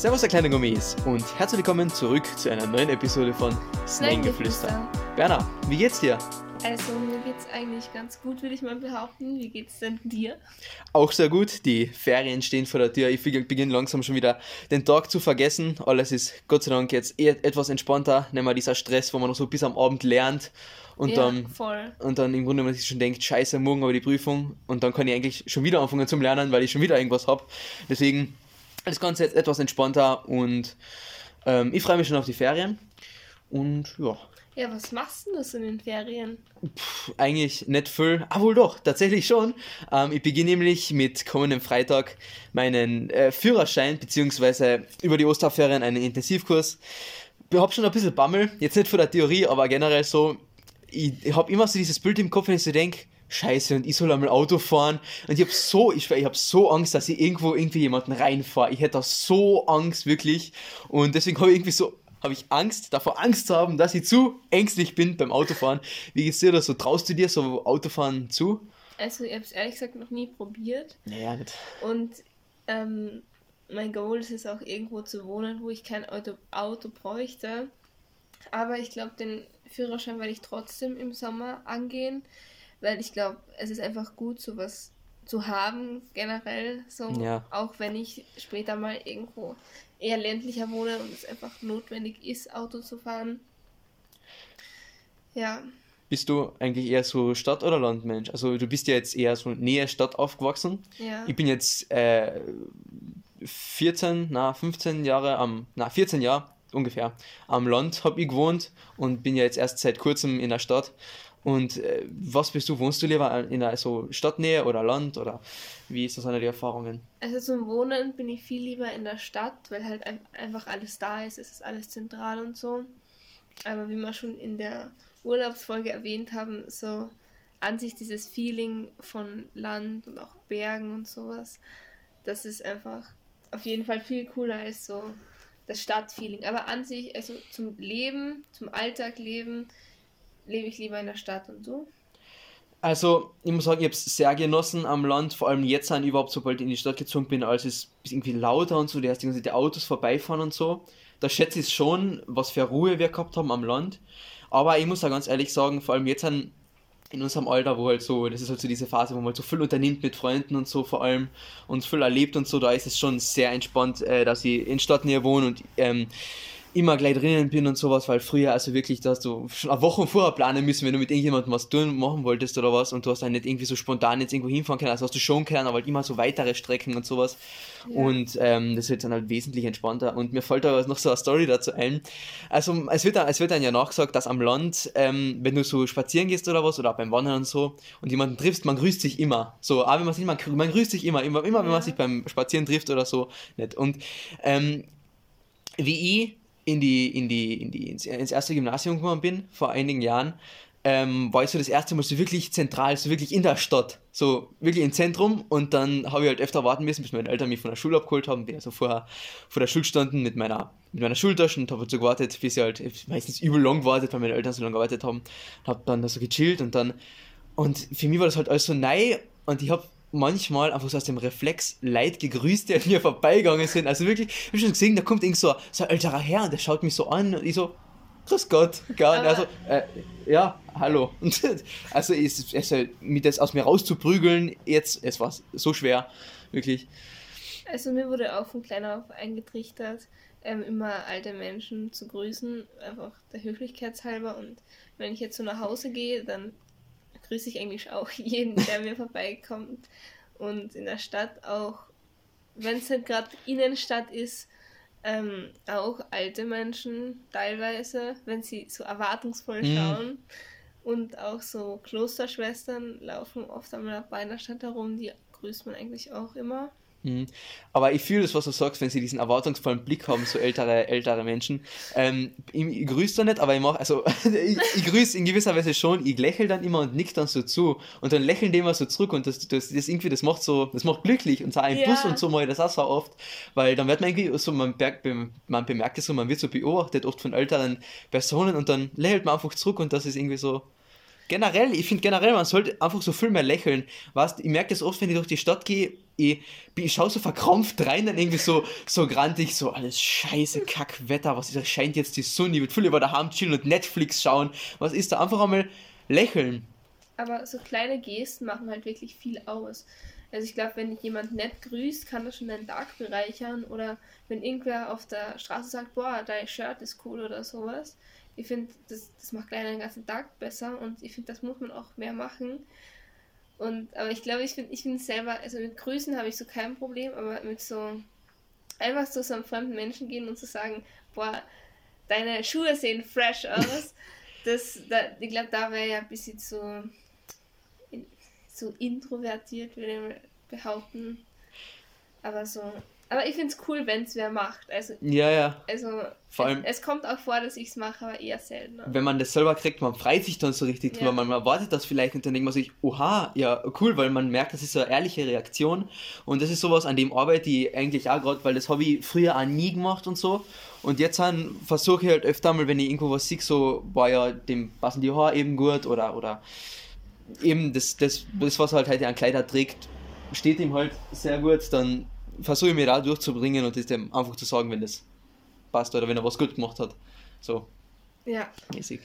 Servus, der kleine Gourmets und herzlich willkommen zurück zu einer neuen Episode von Snangeflüster. Berner, wie geht's dir? Also, mir geht's eigentlich ganz gut, würde ich mal behaupten. Wie geht's denn dir? Auch sehr gut. Die Ferien stehen vor der Tür. Ich beginne langsam schon wieder den Tag zu vergessen. Alles ist Gott sei Dank jetzt eher etwas entspannter. Nicht mehr dieser Stress, wo man noch so bis am Abend lernt und, Ja, dann, voll. und dann im Grunde man sich schon denkt, scheiße, morgen ich die Prüfung und dann kann ich eigentlich schon wieder anfangen zum Lernen, weil ich schon wieder irgendwas habe. Deswegen das Ganze jetzt etwas entspannter und ähm, ich freue mich schon auf die Ferien. Und ja, Ja, was machst du denn so in den Ferien? eigentlich nicht viel, ah wohl doch, tatsächlich schon. Ähm, ich beginne nämlich mit kommendem Freitag meinen äh, Führerschein, beziehungsweise über die Osterferien einen Intensivkurs. Ich hab schon ein bisschen Bammel, jetzt nicht von der Theorie, aber generell so, ich, ich habe immer so dieses Bild im Kopf, wenn ich so denke, Scheiße, und ich soll einmal Auto fahren. Und ich habe so, ich, ich habe so Angst, dass ich irgendwo irgendwie jemanden reinfahre. Ich hätte da so Angst, wirklich. Und deswegen habe ich irgendwie so, habe ich Angst, davor Angst zu haben, dass ich zu ängstlich bin beim Autofahren. Wie geht's dir da so? Traust du dir so Autofahren zu? Also, ich habe es ehrlich gesagt noch nie probiert. Naja, nicht. Und ähm, mein Goal ist es auch irgendwo zu wohnen, wo ich kein Auto, Auto bräuchte. Aber ich glaube, den Führerschein werde ich trotzdem im Sommer angehen, weil ich glaube, es ist einfach gut, sowas zu haben, generell. So, Ja. auch wenn ich später mal irgendwo eher ländlicher wohne und es einfach notwendig ist, Auto zu fahren. Ja, Bist du eigentlich eher so Stadt- oder Landmensch? Also du bist ja jetzt eher so näher Stadt aufgewachsen. ja. Ich bin jetzt äh, 14, na 15 Jahre am, na 14 Jahre ungefähr am Land habe ich gewohnt und bin ja jetzt erst seit kurzem in der Stadt. Und äh, was bist du? Wohnst du lieber in einer so Stadtnähe oder Land oder wie ist das eine der Erfahrungen? Also zum Wohnen bin ich viel lieber in der Stadt, weil halt ein- einfach alles da ist, es ist alles zentral und so. Aber wie wir schon in der Urlaubsfolge erwähnt haben, so an sich dieses Feeling von Land und auch Bergen und sowas, das ist einfach auf jeden Fall viel cooler als so das Stadtfeeling. Aber an sich, also zum Leben, zum Alltag leben, lebe ich lieber in der Stadt und so. Also, ich muss sagen, ich habe es sehr genossen am Land, vor allem jetzt, an überhaupt sobald ich in die Stadt gezogen bin, als es irgendwie lauter und so, die erst die Autos vorbeifahren und so. Da schätze ich schon, was für Ruhe wir gehabt haben am Land. Aber ich muss da ganz ehrlich sagen, vor allem jetzt an, in unserem Alter, wo halt so, das ist halt so diese Phase, wo man halt so viel unternimmt mit Freunden und so vor allem und viel erlebt und so, da ist es schon sehr entspannt, äh, dass ich in Stadtnähe wohne und ähm, immer gleich drinnen bin und sowas, weil früher also wirklich, da hast du schon eine Woche vorher planen müssen, wenn du mit irgendjemandem was tun machen wolltest oder was und du hast dann nicht irgendwie so spontan jetzt irgendwo hinfahren können, also hast du schon können, aber halt immer so weitere Strecken und sowas Ja. und ähm, das wird dann halt wesentlich entspannter und mir fällt aber noch so eine Story dazu ein, also es wird dann, es wird dann ja nachgesagt, dass am Land, ähm, wenn du so spazieren gehst oder was oder auch beim Wandern und so und jemanden triffst, man grüßt sich immer, so, aber wenn man sich man, man grüßt sich immer, immer, immer wenn man Ja. sich beim Spazieren trifft oder so, nicht und ähm, wie ich in die, in die, in die, ins, ins erste Gymnasium gekommen bin, vor einigen Jahren, ähm, war ich so das erste Mal so wirklich zentral, so wirklich in der Stadt, so wirklich im Zentrum. Und dann habe ich halt öfter warten müssen, bis meine Eltern mich von der Schule abgeholt haben, bin also vorher vor der Schule gestanden mit meiner, mit meiner Schultasche und habe halt so gewartet, bis ich halt meistens übel lang gewartet, weil meine Eltern so lange gearbeitet haben, habe dann da so gechillt und dann, und für mich war das halt alles so neu und ich habe manchmal einfach so aus dem Reflex Leid gegrüßt, an mir vorbeigegangen sind. Also wirklich, ich habe schon gesehen, da kommt irgend so, so ein älterer Herr und der schaut mich so an und ich so, grüß Gott. Ja, also, äh, ja, hallo. Also ist, ist, mit das aus mir rauszuprügeln, jetzt, es war so schwer, wirklich. Also mir wurde auch von klein auf eingetrichtert, ähm, immer alte Menschen zu grüßen, einfach der Höflichkeitshalber. Und wenn ich jetzt so nach Hause gehe, dann grüße ich eigentlich auch jeden, der mir vorbeikommt. Und in der Stadt auch, wenn es nicht gerade Innenstadt ist, ähm, auch alte Menschen teilweise, wenn sie so erwartungsvoll Mhm. schauen. Und auch so Klosterschwestern laufen oft einmal bei in der Stadt herum, die grüßt man eigentlich auch immer. Mhm. Aber ich fühle das, was du sagst, wenn sie diesen erwartungsvollen Blick haben, so ältere, ältere Menschen. Ähm, ich, ich grüße da nicht, aber ich mache, also ich, ich grüße in gewisser Weise schon, ich lächle dann immer und nick dann so zu und dann lächeln die immer so zurück und das, das, das irgendwie, das macht so, das macht glücklich und so ein Ja. Bus und so mal das auch so oft, weil dann wird man irgendwie so, man, man bemerkt es so, man wird so beobachtet oft von älteren Personen und dann lächelt man einfach zurück und das ist irgendwie so, generell, ich finde generell, man sollte einfach so viel mehr lächeln. Weißt, ich merke das oft, wenn ich durch die Stadt gehe, ich, ich schaue so verkrampft rein, dann irgendwie so, so grantig, so alles scheiße, Kackwetter, was ist, scheint jetzt die Sonne, ich würde voll über daheim chillen und Netflix schauen, was ist da, einfach einmal lächeln. Aber so kleine Gesten machen halt wirklich viel aus. Also ich glaube, wenn jemand nett grüßt, kann das schon deinen Tag bereichern. Oder wenn irgendwer auf der Straße sagt, boah, dein Shirt ist cool oder sowas. Ich finde, das, das macht gleich den ganzen Tag besser und ich finde, das muss man auch mehr machen. Und, aber ich glaube, ich finde ich find selber, also mit Grüßen habe ich so kein Problem, aber mit so einfach zu so einem fremden Menschen gehen und zu sagen, boah, deine Schuhe sehen fresh aus, das, da, ich glaube, da wäre ja ein bisschen zu, so introvertiert, würde ich behaupten. Aber so, aber ich finde es cool, wenn es wer macht. Also, ja, ja. Also, Vor allem, es, es kommt auch vor, dass ich es mache, aber eher selten. Wenn man das selber kriegt, man freut sich dann so richtig drüber. Ja. Man erwartet das vielleicht und dann denkt man sich, oha, ja, cool, weil man merkt, das ist so eine ehrliche Reaktion. Und das ist sowas, an dem arbeite ich eigentlich auch gerade, weil das habe ich früher auch nie gemacht und so. Und jetzt versuche ich halt öfter mal, wenn ich irgendwo was sehe, so, boah, ja, dem passen die Haare eben gut oder, oder eben das, das, das was halt heute an Kleider trägt, steht ihm halt sehr gut, dann versuche ich mir da durchzubringen und das dem einfach zu sagen, wenn das passt oder wenn er was gut gemacht hat. So. Ja. Mäßig.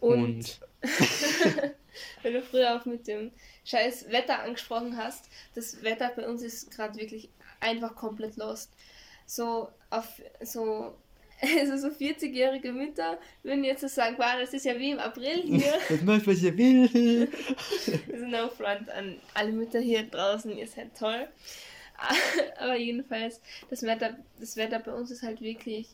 Und, und wenn du früher auch mit dem scheiß Wetter angesprochen hast, das Wetter bei uns ist gerade wirklich einfach komplett lost. So auf so also so 40-jährige Mütter würden jetzt so sagen, wow, das ist ja wie im April hier. das macht, was ihr will. also no front an alle Mütter hier draußen, ihr seid toll. Aber jedenfalls, das Wetter, das Wetter bei uns ist halt wirklich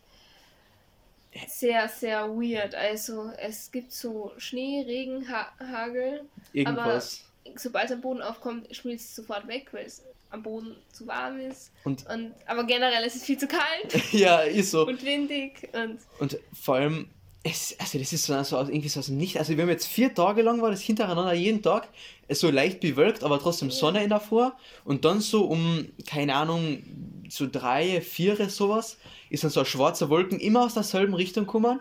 sehr, sehr weird. Also es gibt so Schnee, Regen, ha Hagel. Irgendwas. Aber sobald es am Boden aufkommt, schmilzt es sofort weg, weil es am Boden zu warm ist. Und, und, aber generell ist es viel zu kalt. ja, ist so. Und windig. Und, und vor allem, es, also das ist so also irgendwie so aus nicht. Also wir haben jetzt vier Tage lang war das hintereinander jeden Tag so leicht bewölkt, aber trotzdem Sonne in der Vor. Und dann so um, keine Ahnung, so drei, vier sowas, ist dann so ein schwarzer Wolken immer aus derselben Richtung gekommen.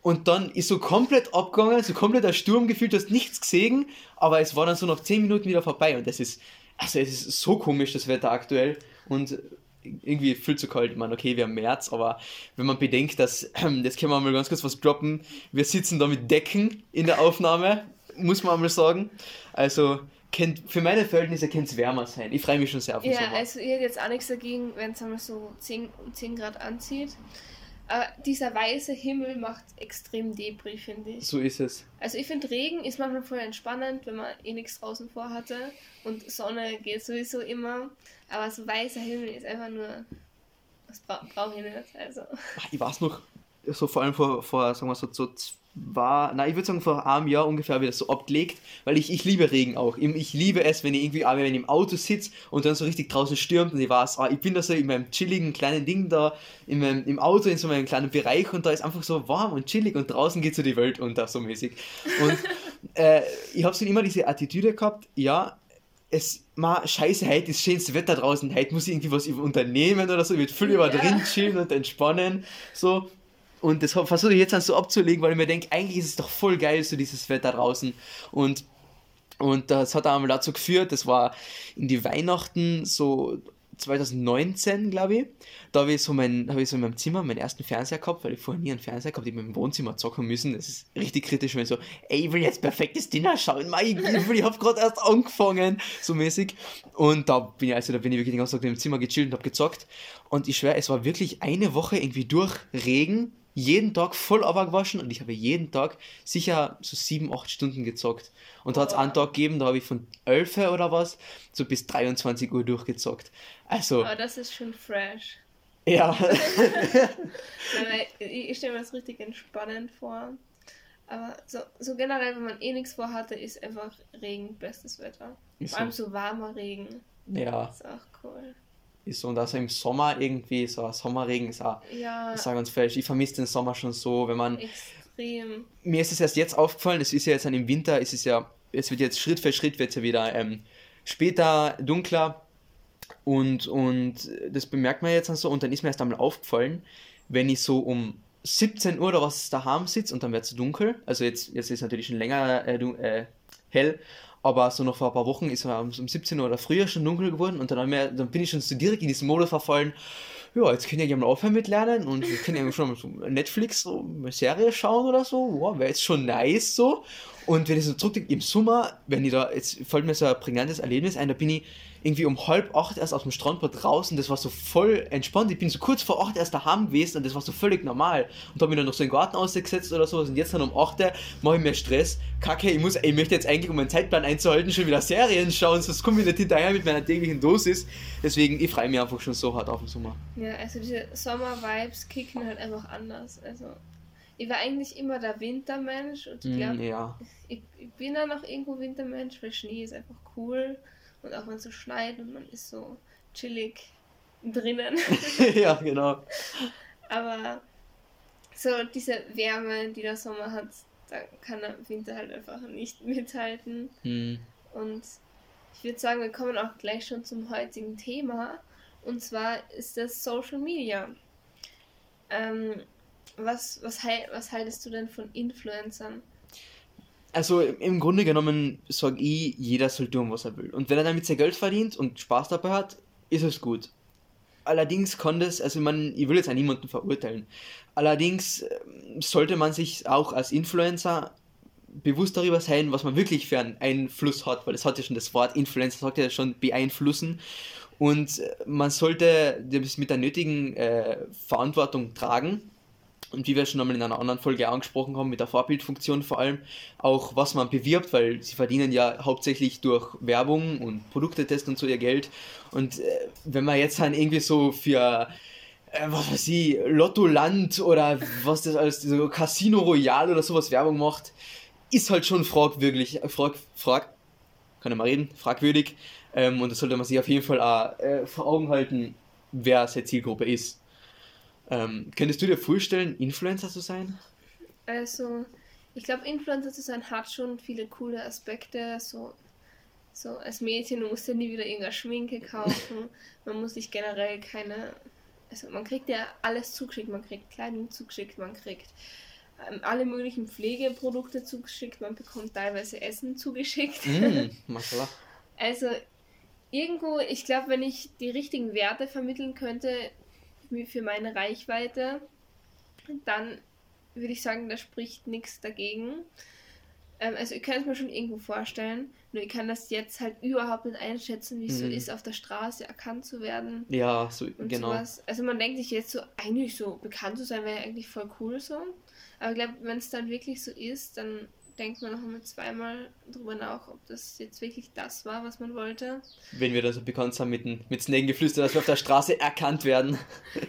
Und dann ist so komplett abgegangen, so komplett ein Sturm gefühlt, du hast nichts gesehen, aber es war dann so nach zehn Minuten wieder vorbei. Und das ist, also es ist so komisch, das Wetter aktuell. Und irgendwie viel zu kalt. Ich meine, okay, wir haben März, aber wenn man bedenkt, dass, jetzt können wir mal ganz kurz was droppen, wir sitzen da mit Decken in der Aufnahme, muss man einmal sagen. Also, kennt, für meine Verhältnisse könnte es wärmer sein. Ich freue mich schon sehr auf den ja, Sommer. also ich hätte jetzt auch nichts dagegen, wenn es einmal so 10, 10 Grad anzieht. Aber dieser weiße Himmel macht extrem Debris, finde ich. So ist es. Also ich finde Regen ist manchmal voll entspannend, wenn man eh nichts draußen vorhatte. Und Sonne geht sowieso immer. Aber so weißer Himmel ist einfach nur. Das bra brauche ich nicht. Also. Ich weiß noch, so vor allem vor, vor sagen wir so, so war, na, ich würde sagen, vor einem Jahr ungefähr wieder so abgelegt, weil ich, ich liebe Regen auch. Ich, liebe es, wenn ich irgendwie, wenn ich im Auto sitze und dann so richtig draußen stürmt und ich weiß, ah, ich bin da so in meinem chilligen kleinen Ding da, in meinem, im Auto, in so meinem kleinen Bereich und da ist einfach so warm und chillig und draußen geht so die Welt unter, so mäßig. Und äh, ich habe so immer diese Attitüde gehabt, ja, es, ma, scheiße, heute ist schönes Wetter draußen, heute muss ich irgendwie was unternehmen oder so, ich würde viel über drin chillen und entspannen, so. Und das versuche ich jetzt dann so abzulegen, weil ich mir denke, eigentlich ist es doch voll geil, so dieses Wetter draußen. Und, und das hat einmal dazu geführt, das war in die Weihnachten so 2019, glaube ich. Da habe ich, so mein, hab ich so in meinem Zimmer meinen ersten Fernseher gehabt, weil ich vorher nie einen Fernseher gehabt habe, ich im Wohnzimmer zocken müssen. Das ist richtig kritisch, wenn so, ey, ich will jetzt perfektes Dinner schauen, Mann, ich, ich habe gerade erst angefangen, so mäßig. Und da bin ich, also da bin ich wirklich den ganzen Tag im Zimmer gechillt und habe gezockt. Und ich schwöre, es war wirklich eine Woche irgendwie durch Regen, jeden Tag voll abgewaschen und ich habe jeden Tag sicher so sieben, acht Stunden gezockt. Und da hat es einen Tag gegeben, da habe ich von 11 oder was so bis 23 Uhr durchgezockt. Also. Aber das ist schon fresh. Ja. ich stelle mir das richtig entspannend vor. Aber so, so generell, wenn man eh nichts vorhatte, ist einfach Regen bestes Wetter. Vor allem so warmer Regen. Ja. Ist auch cool ist so. Und also im Sommer irgendwie, so ein Sommerregen ist auch, ja. auch ganz falsch. Ich vermisse den Sommer schon so, wenn man. Extrem. Mir ist es erst jetzt aufgefallen, es ist ja jetzt dann im Winter, es ist ja, es wird jetzt Schritt für Schritt wird ja wieder ähm, später dunkler und, und das bemerkt man jetzt dann so und dann ist mir erst einmal aufgefallen, wenn ich so um 17 Uhr oder was daheim sitze und dann wird es dunkel, also jetzt, jetzt ist es natürlich schon länger äh, äh, hell, aber so noch vor ein paar Wochen ist es um 17 Uhr oder früher schon dunkel geworden und dann, wir, dann bin ich schon so direkt in diesen Modus verfallen, ja, jetzt ich ja mal aufhören mit Lernen und ich kann ja schon mal so Netflix so eine Serie schauen oder so, wow, wäre jetzt schon nice so. Und wenn ich so zurückdenke, im Sommer, wenn ich da, jetzt fällt mir so ein prägnantes Erlebnis ein, da bin ich irgendwie um halb acht erst aus dem Strandbad draußen, das war so voll entspannt. Ich bin so kurz vor acht erst daheim gewesen und das war so völlig normal. Und da habe ich dann noch so in den Garten ausgesetzt oder sowas und jetzt dann um acht mache ich mir Stress. Kacke, ich muss, ich möchte jetzt eigentlich, um meinen Zeitplan einzuhalten, schon wieder Serien schauen, sonst komme ich nicht hinterher mit meiner täglichen Dosis. Deswegen, ich freue mich einfach schon so hart auf den Sommer. Ja, also diese Sommer-Vibes kicken halt einfach anders. Also ich war eigentlich immer der Wintermensch und ich glaube, mm, ja. ich, ich, bin dann auch irgendwo Wintermensch, weil Schnee ist einfach cool. Und auch wenn es so schneit und man ist so chillig drinnen. ja, genau. Aber so diese Wärme, die der Sommer hat, da kann der Winter halt einfach nicht mithalten. Hm. Und ich würde sagen, wir kommen auch gleich schon zum heutigen Thema. Und zwar ist das Social Media. Ähm, was, was, was haltest du denn von Influencern? also im Grunde genommen sage ich, jeder soll tun, was er will. Und wenn er damit sein Geld verdient und Spaß dabei hat, ist es gut. Allerdings kann das, also man, ich will jetzt an niemanden verurteilen. Allerdings ähm, sollte man sich auch als Influencer bewusst darüber sein, was man wirklich für einen Einfluss hat, weil es hat ja schon das Wort Influencer, sagt ja schon beeinflussen. Und äh, man sollte das mit der nötigen äh, Verantwortung tragen und wie wir schon einmal in einer anderen Folge angesprochen haben, mit der Vorbildfunktion vor allem, auch was man bewirbt, weil sie verdienen ja hauptsächlich durch Werbung und Produktetest und so ihr Geld. Und äh, wenn man jetzt dann irgendwie so für äh, was weiß ich, Lotto Land oder was das alles, so Casino Royale oder sowas Werbung macht, ist halt schon fragwürdig, frag, frag, kann ich mal reden, fragwürdig. Ähm, und das sollte man sich auf jeden Fall auch äh, vor Augen halten, wer seine Zielgruppe ist. Ähm, könntest du dir vorstellen, Influencer zu sein? Also, ich glaube, Influencer zu sein hat schon viele coole Aspekte. So, so als Mädchen, du musst ja nie wieder irgendeine Schminke kaufen. man muss sich generell keine. Also, man kriegt ja alles zugeschickt. Man kriegt Kleidung zugeschickt, man kriegt ähm, alle möglichen Pflegeprodukte zugeschickt, man bekommt teilweise Essen zugeschickt. Mm, also, irgendwo, ich glaube, wenn ich die richtigen Werte vermitteln könnte, für meine Reichweite, dann würde ich sagen, da spricht nichts dagegen. Ähm, also ich kann es mir schon irgendwo vorstellen, nur ich kann das jetzt halt überhaupt nicht einschätzen, wie es mhm. so ist, auf der Straße erkannt zu werden. Ja, so genau. Sowas. Also man denkt sich jetzt so, eigentlich so bekannt zu sein, wäre eigentlich voll cool so. Aber ich glaube, wenn es dann wirklich so ist, dann denkt man noch einmal zweimal drüber nach, ob das jetzt wirklich das war, was man wollte. Wenn wir da so bekannt sind mit, mit Snagengeflüster, dass wir auf der Straße erkannt werden.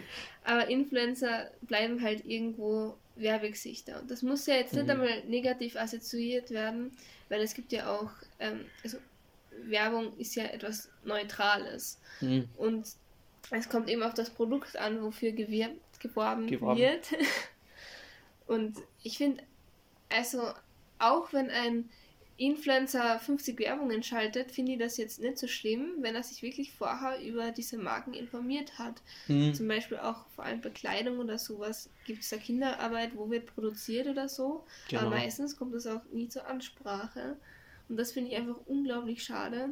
Aber Influencer bleiben halt irgendwo Werbegesichter. Und das muss ja jetzt mhm. nicht einmal negativ assoziiert werden, weil es gibt ja auch, ähm, also Werbung ist ja etwas Neutrales. Mhm. Und es kommt eben auf das Produkt an, wofür gewirbt, geworben, geworben. wird. Und ich finde, also auch wenn ein Influencer 50 Werbungen schaltet, finde ich das jetzt nicht so schlimm, wenn er sich wirklich vorher über diese Marken informiert hat. Mhm. Zum Beispiel auch vor allem Bekleidung oder sowas. Gibt es da Kinderarbeit, wo wird produziert oder so? Genau. Aber meistens kommt das auch nie zur Ansprache. Und das finde ich einfach unglaublich schade.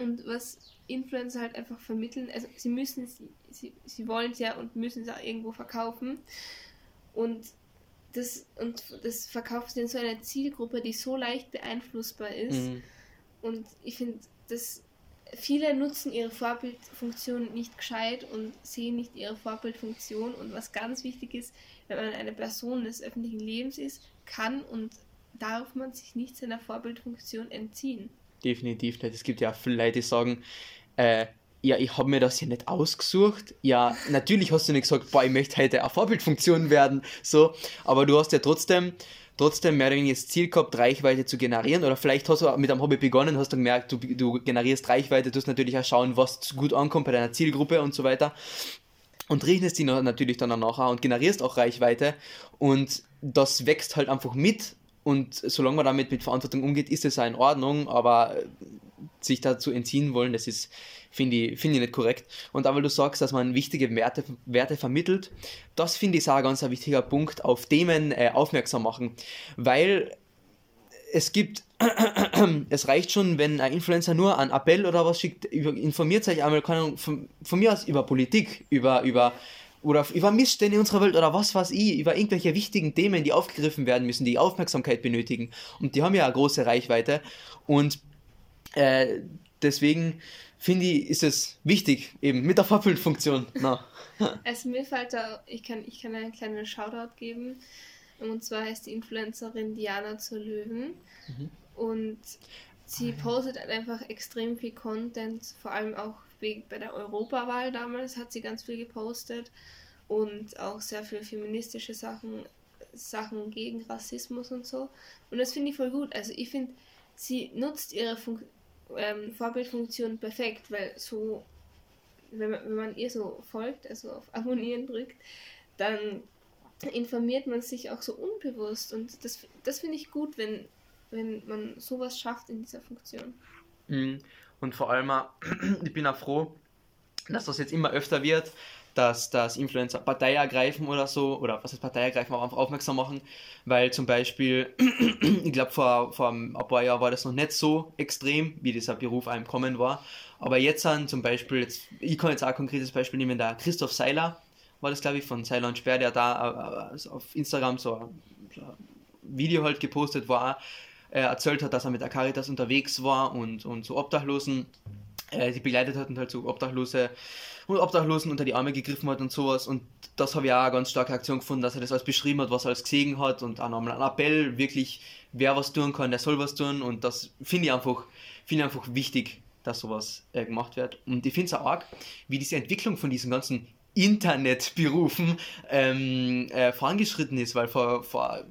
Und was Influencer halt einfach vermitteln, also sie müssen, sie, sie wollen es ja und müssen es auch irgendwo verkaufen. Und das, und das verkauft in so einer Zielgruppe, die so leicht beeinflussbar ist. Mhm. Und ich finde, dass viele nutzen ihre Vorbildfunktion nicht gescheit und sehen nicht ihre Vorbildfunktion. Und was ganz wichtig ist, wenn man eine Person des öffentlichen Lebens ist, kann und darf man sich nicht seiner Vorbildfunktion entziehen. Definitiv nicht. Es gibt ja viele Leute, die sagen, äh, ja, ich habe mir das ja nicht ausgesucht. Ja, natürlich hast du nicht gesagt, boah, ich möchte heute eine Vorbildfunktion werden, so, aber du hast ja trotzdem, trotzdem mehr oder weniger das Ziel gehabt, Reichweite zu generieren. Oder vielleicht hast du mit einem Hobby begonnen, hast du gemerkt, du, du generierst Reichweite, du musst natürlich auch schauen, was gut ankommt bei deiner Zielgruppe und so weiter. Und rechnest die natürlich dann nachher und generierst auch Reichweite. Und das wächst halt einfach mit. Und solange man damit mit Verantwortung umgeht, ist es auch in Ordnung. Aber sich dazu entziehen wollen, das ist finde ich, find ich nicht korrekt. Und weil du sagst, dass man wichtige Werte, Werte vermittelt, das finde ich auch ein ganz wichtiger Punkt, auf Themen äh, aufmerksam machen. Weil es gibt es reicht schon, wenn ein Influencer nur einen Appell oder was schickt, informiert euch einmal, kann, von, von mir aus über Politik, über, über, oder über Missstände in unserer Welt oder was weiß ich, über irgendwelche wichtigen Themen, die aufgegriffen werden müssen, die Aufmerksamkeit benötigen. Und die haben ja eine große Reichweite. Und äh, deswegen finde ich, ist es wichtig, eben mit der Vorbildfunktion. Na. Also mir fällt da, ich kann, ich kann einen kleinen Shoutout geben. Und zwar heißt die Influencerin Diana zur Löwen. Mhm. Und sie postet halt einfach extrem viel Content, vor allem auch bei der Europawahl damals hat sie ganz viel gepostet und auch sehr viel feministische Sachen, Sachen gegen Rassismus und so. Und das finde ich voll gut. Also ich finde, sie nutzt ihre Fun ähm, Vorbildfunktion perfekt, weil so, wenn man, wenn man ihr so folgt, also auf Abonnieren drückt, dann informiert man sich auch so unbewusst. Und das, das finde ich gut, wenn, wenn man sowas schafft in dieser Funktion. Mhm. Und vor allem, ich bin auch froh, dass das jetzt immer öfter wird, dass, dass Influencer Partei ergreifen oder so, oder was heißt Partei ergreifen, aber einfach aufmerksam machen, weil zum Beispiel, ich glaube vor, vor ein paar Jahren war das noch nicht so extrem, wie dieser Beruf einem kommen war, aber jetzt sind zum Beispiel, jetzt, ich kann jetzt auch ein konkretes Beispiel nehmen, der Christoph Seiler, war das glaube ich, von Seiler und Sperr, der da äh, auf Instagram so ein Video halt gepostet war, äh, erzählt hat, dass er mit der Caritas unterwegs war und, und so Obdachlosen äh, die begleitet hat und halt so Obdachlose und Obdachlosen unter die Arme gegriffen hat und sowas. Und das habe ich auch eine ganz starke Aktion gefunden, dass er das alles beschrieben hat, was er alles gesehen hat und auch nochmal ein Appell, wirklich, wer was tun kann, der soll was tun. Und das finde ich einfach, finde ich einfach wichtig, dass sowas äh, gemacht wird. Und ich finde es auch arg, wie diese Entwicklung von diesen ganzen Internetberufen ähm, äh, vorangeschritten ist, weil vor, vor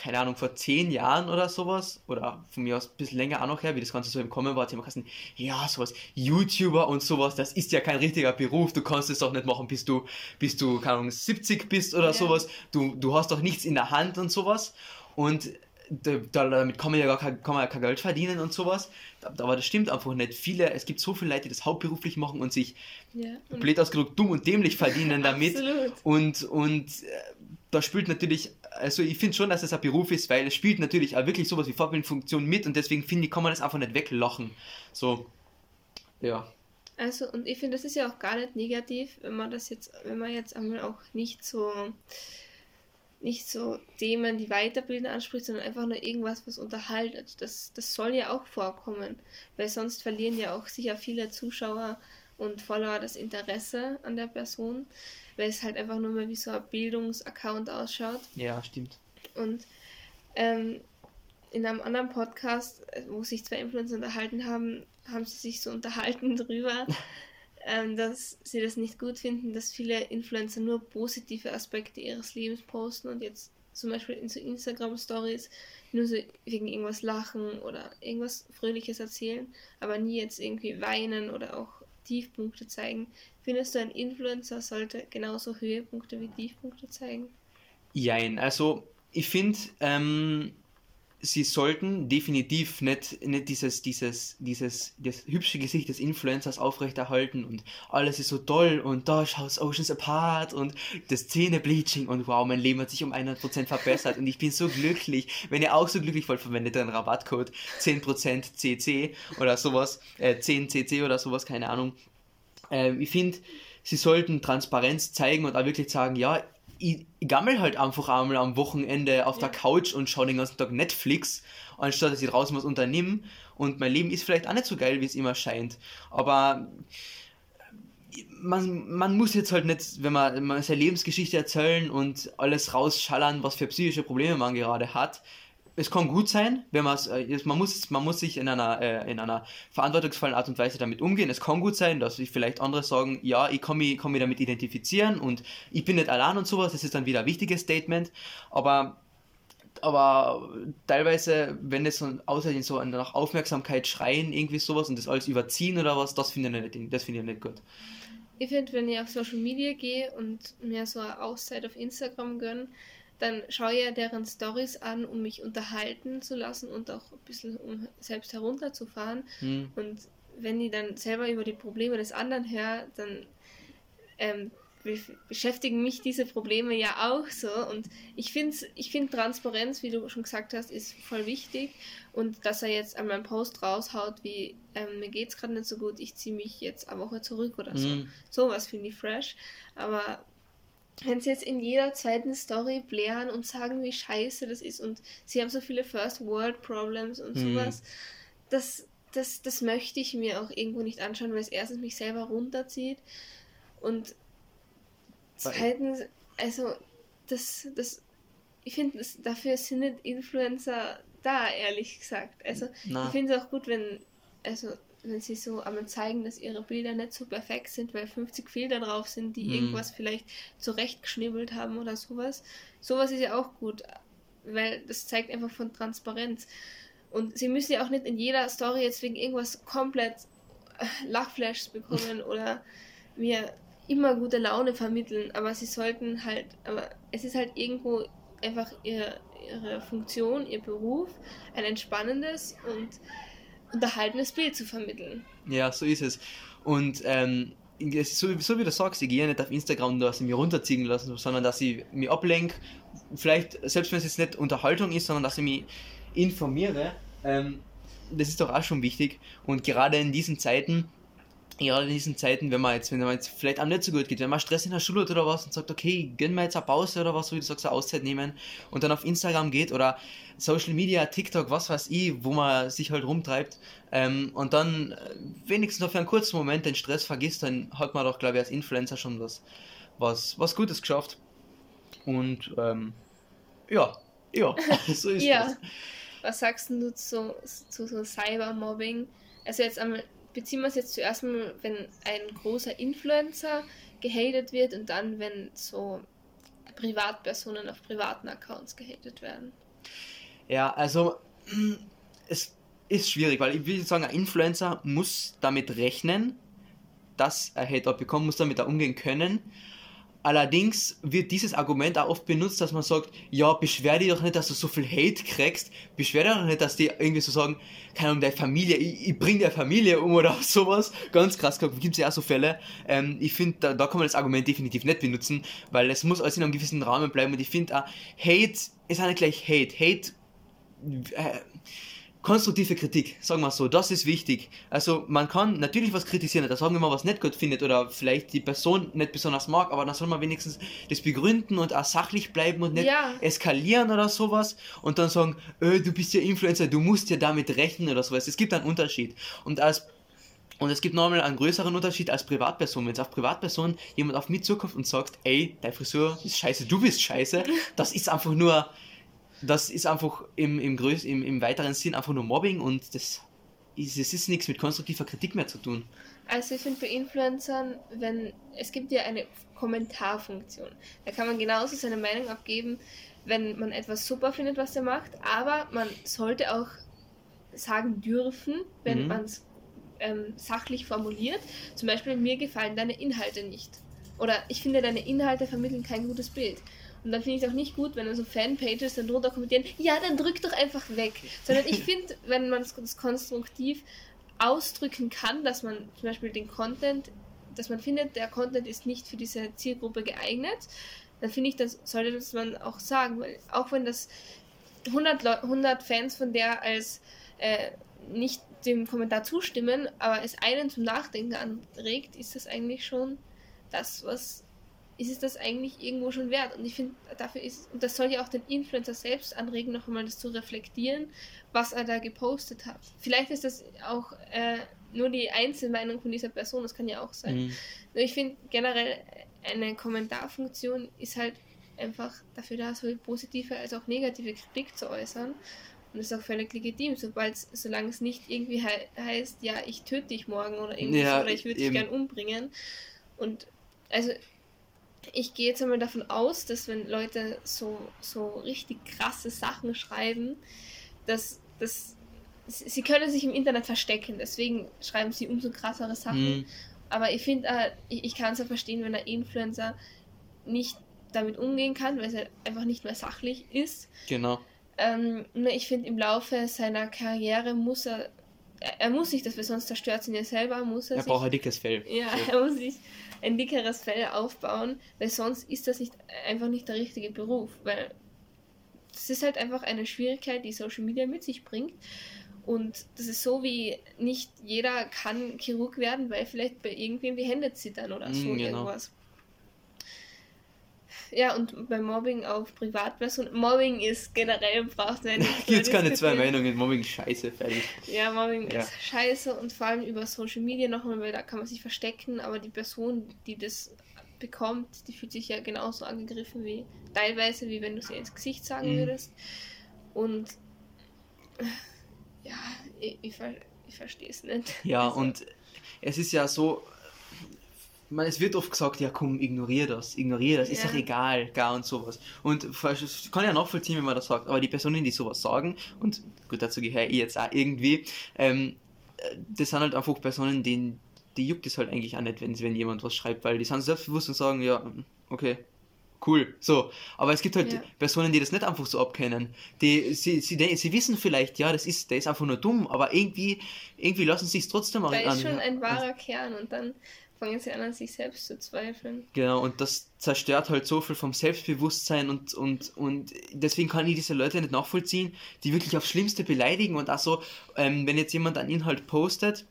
keine Ahnung, vor zehn Jahren oder sowas, oder von mir aus ein bisschen länger auch noch her, wie das Ganze so im Kommen war, immer gesagt, ja, sowas, YouTuber und sowas, das ist ja kein richtiger Beruf, du kannst es doch nicht machen, bis du, bis du, keine Ahnung, 70 bist oder ja. sowas, du, du hast doch nichts in der Hand und sowas. Und damit kann man ja gar kein, kann man ja kein Geld verdienen und sowas. Aber das stimmt einfach nicht. Viele, es gibt so viele Leute, die das hauptberuflich machen und sich ja, und blöd ausgedrückt dumm und dämlich verdienen damit. Absolut. Und, und äh, da spielt natürlich, also ich finde schon, dass es ein Beruf ist, weil es spielt natürlich auch wirklich sowas wie Vorbildfunktion mit und deswegen finde ich, kann man das einfach nicht weglachen. So, ja. Also, und ich finde, das ist ja auch gar nicht negativ, wenn man das jetzt, wenn man jetzt einmal auch nicht so nicht so Themen, die weiterbilden anspricht, sondern einfach nur irgendwas, was unterhaltet. Das, das soll ja auch vorkommen, weil sonst verlieren ja auch sicher viele Zuschauer und Follower das Interesse an der Person, weil es halt einfach nur mal wie so ein Bildungsaccount ausschaut. Ja, stimmt. Und ähm, in einem anderen Podcast, wo sich zwei Influencer unterhalten haben, haben sie sich so unterhalten drüber, ähm, dass sie das nicht gut finden, dass viele Influencer nur positive Aspekte ihres Lebens posten und jetzt zum Beispiel in so Instagram-Stories nur so wegen irgendwas lachen oder irgendwas Fröhliches erzählen, aber nie jetzt irgendwie weinen oder auch Tiefpunkte zeigen. Findest du, ein Influencer sollte genauso Höhepunkte wie Tiefpunkte zeigen? Jein, also ich finde, ähm, sie sollten definitiv nicht, nicht dieses, dieses, dieses, das hübsche Gesicht des Influencers aufrechterhalten und alles ist so toll und da schaut Oceans Apart und das Zähnebleaching und wow, mein Leben hat sich um 100% verbessert und ich bin so glücklich. Wenn ihr auch so glücklich wollt, verwendet einen Rabattcode 10% CC oder sowas, äh, 10CC oder sowas, keine Ahnung. Äh, ich finde, sie sollten Transparenz zeigen und auch wirklich sagen, ja, ich, gammel halt einfach einmal am Wochenende auf ja. der Couch und schaue den ganzen Tag Netflix, anstatt dass ich draußen was unternehme. Und mein Leben ist vielleicht auch nicht so geil, wie es immer scheint. Aber man, man muss jetzt halt nicht, wenn man, man seine Lebensgeschichte erzählen und alles rausschallern, was für psychische Probleme man gerade hat, es kann gut sein, wenn man es, äh, man muss, man muss sich in einer, äh, in einer verantwortungsvollen Art und Weise damit umgehen. Es kann gut sein, dass sich vielleicht andere sagen, ja, ich kann mich, kann mich damit identifizieren und ich bin nicht allein und sowas. Das ist dann wieder ein wichtiges Statement. Aber, aber teilweise, wenn es so, außerdem so nach Aufmerksamkeit schreien, irgendwie sowas und das alles überziehen oder was, das finde ich nicht, das finde ich nicht gut. Ich finde, wenn ich auf Social Media gehe und mir so eine Auszeit auf Instagram gönne, dann schaue ich ja deren Stories an, um mich unterhalten zu lassen und auch ein bisschen um selbst herunterzufahren. Hm. Und wenn ich dann selber über die Probleme des anderen höre, dann ähm, beschäftigen mich diese Probleme ja auch so. Und ich finde ich find Transparenz, wie du schon gesagt hast, ist voll wichtig. Und dass er jetzt an meinem Post raushaut, wie ähm, mir es gerade nicht so gut, ich ziehe mich jetzt eine Woche zurück oder so. Mhm. Sowas finde ich fresh. Aber wenn sie jetzt in jeder zweiten Story blären und sagen, wie scheiße das ist und sie haben so viele First World Problems und mhm. sowas, das, das, das möchte ich mir auch irgendwo nicht anschauen, weil es erstens mich selber runterzieht und zweitens, also das, das, ich finde, dafür sind nicht Influencer da, ehrlich gesagt. Also Na. ich finde es auch gut, wenn, also wenn sie so einmal zeigen, dass ihre Bilder nicht so perfekt sind, weil 50 Filter drauf sind, die hm. irgendwas vielleicht zurechtgeschnibbelt haben oder sowas. Sowas ist ja auch gut, weil das zeigt einfach von Transparenz. Und sie müssen ja auch nicht in jeder Story jetzt wegen irgendwas komplett äh, Lachflashs bekommen oder mir immer gute Laune vermitteln, aber sie sollten halt, aber es ist halt irgendwo einfach ihre, ihre Funktion, ihr Beruf, ein entspannendes und unterhaltenes Bild zu vermitteln. Ja, so ist es. Und ähm, so, so wie du sagst, ich gehe nicht auf Instagram, dass ich mich runterziehen lassen, sondern dass ich mich ablenke, vielleicht, selbst wenn es jetzt nicht Unterhaltung ist, sondern dass ich mich informiere. Ähm, das ist doch auch schon wichtig. Und gerade in diesen Zeiten, gerade in diesen Zeiten, wenn man jetzt, wenn man jetzt vielleicht auch nicht so gut geht, wenn man Stress in der Schule hat oder was und sagt, okay, gönnen wir jetzt eine Pause oder was, wie du sagst, eine Auszeit nehmen und dann auf Instagram geht oder Social Media, TikTok, was weiß ich, wo man sich halt rumtreibt ähm, und dann äh, wenigstens noch für einen kurzen Moment den Stress vergisst, dann hat man doch, glaube ich, als Influencer schon was, was, was Gutes geschafft. Und ähm, ja, ja, so ist ja. das. Was sagst du zu, zu so Cybermobbing? Also jetzt einmal beziehen wir es jetzt zuerst mal, wenn ein großer Influencer gehatet wird und dann, wenn so Privatpersonen auf privaten Accounts gehatet werden. Ja, also es ist schwierig, weil ich will sagen, ein Influencer muss damit rechnen, dass er Hate bekommt, muss damit da umgehen können. Allerdings wird dieses Argument auch oft benutzt, dass man sagt, ja, beschwer dich doch nicht, dass du so viel Hate kriegst, beschwer dich doch nicht, dass die irgendwie so sagen, keine Ahnung, deine Familie, ich, ich bring deine Familie um oder sowas. Ganz krass, gibt es ja auch so Fälle. Ähm, ich finde, da, da kann man das Argument definitiv nicht benutzen, weil es muss alles in einem gewissen Rahmen bleiben und ich finde auch, Hate ist auch nicht gleich Hate. Hate, äh, konstruktive Kritik, sagen wir so, das ist wichtig. Also man kann natürlich was kritisieren, da sagen wir mal, was nicht gut findet oder vielleicht die Person nicht besonders mag, aber dann soll man wenigstens das begründen und auch sachlich bleiben und nicht ja. eskalieren oder sowas und dann sagen, öh, du bist ja Influencer, du musst ja damit rechnen oder sowas. Es gibt einen Unterschied. Und als und es gibt nochmal einen größeren Unterschied als Privatperson. Wenn es auf Privatperson jemand auf mich zukommt und sagt, ey, deine Frisur ist scheiße, du bist scheiße, das ist einfach nur das ist einfach im, im, größ im, im weiteren Sinn einfach nur Mobbing und das ist, es ist nichts mit konstruktiver Kritik mehr zu tun. Also ich finde bei Influencern, wenn es gibt ja eine Kommentarfunktion, da kann man genauso seine Meinung abgeben, wenn man etwas super findet, was er macht, aber man sollte auch sagen dürfen, wenn mhm. man es ähm, sachlich formuliert. Zum Beispiel, mir gefallen deine Inhalte nicht. Oder ich finde, deine Inhalte vermitteln kein gutes Bild. Und dann finde ich es auch nicht gut, wenn dann so Fanpages dann drunter kommentieren, ja, dann drück doch einfach weg. Sondern ich finde, wenn man das konstruktiv ausdrücken kann, dass man zum Beispiel den Content, dass man findet, der Content ist nicht für diese Zielgruppe geeignet, dann finde ich, das sollte das man auch sagen. Weil auch wenn das 100, 100 Fans von der als äh, nicht dem Kommentar zustimmen, aber es einen zum Nachdenken anregt, ist das eigentlich schon das, was ist es das eigentlich irgendwo schon wert. Und ich finde, dafür ist, und das soll ja auch den Influencer selbst anregen, noch einmal das zu reflektieren, was er da gepostet hat. Vielleicht ist das auch äh, nur die Einzelmeinung von dieser Person, das kann ja auch sein. Mhm. Nur ich finde generell, eine Kommentarfunktion ist halt einfach dafür da, sowohl positive als auch negative Kritik zu äußern. Und das ist auch völlig legitim, sobald solange es nicht irgendwie he heißt, ja, ich töte dich morgen oder irgendwie ja, oder ich würde dich gern umbringen. Und also ich gehe jetzt einmal davon aus, dass wenn Leute so, so richtig krasse Sachen schreiben, dass, dass sie können sich im Internet verstecken, deswegen schreiben sie umso krassere Sachen. Mhm. Aber ich finde, äh, ich, ich kann es ja verstehen, wenn ein Influencer nicht damit umgehen kann, weil es halt einfach nicht mehr sachlich ist. Genau. Ähm, ich finde, im Laufe seiner Karriere muss er er, er muss sich das, weil sonst zerstört ihn ja selber, muss er, Er sich, braucht ein dickes Fell. ja, So. er muss sich ein dickeres Fell aufbauen, weil sonst ist das nicht einfach nicht der richtige Beruf, weil das ist halt einfach eine Schwierigkeit, die Social Media mit sich bringt. Und das ist so wie nicht jeder kann Chirurg werden, weil vielleicht bei irgendwem die Hände zittern oder so Mm, genau. irgendwas. Ja, und bei Mobbing auf Privatpersonen. Mobbing ist generell braucht man nicht drüber keine zwei. Meinungen. Mobbing scheiße, fertig. Ja, Mobbing Ja. ist scheiße und vor allem über Social Media nochmal, weil da kann man sich verstecken, aber die Person, die das bekommt, die fühlt sich ja genauso angegriffen wie teilweise, wie wenn du sie ins Gesicht sagen Mhm. würdest. Und ja, ich, ich, ich verstehe es nicht. Ja, Also, und es ist ja so, man, es wird oft gesagt, ja komm, ignorier das, ignorier das, ist Ja. doch egal, gar und sowas. Und ich kann ja nachvollziehen, wenn man das sagt, aber die Personen, die sowas sagen, und gut, dazu gehöre ich jetzt auch irgendwie, ähm, äh, das sind halt einfach Personen, denen, die juckt es halt eigentlich auch nicht, wenn, wenn jemand was schreibt, weil die sind selbstbewusst und sagen, ja, okay, cool, so. Aber es gibt halt Ja. Personen, die das nicht einfach so abkennen. Die, sie, sie, sie wissen vielleicht, ja, das ist, der ist einfach nur dumm, aber irgendwie, irgendwie lassen sie es trotzdem da an. ist schon ein wahrer Kern und dann fangen sie an, an sich selbst zu zweifeln. Genau, und das zerstört halt so viel vom Selbstbewusstsein und, und, und deswegen kann ich diese Leute nicht nachvollziehen, die wirklich aufs Schlimmste beleidigen und auch so, ähm, wenn jetzt jemand einen Inhalt postet,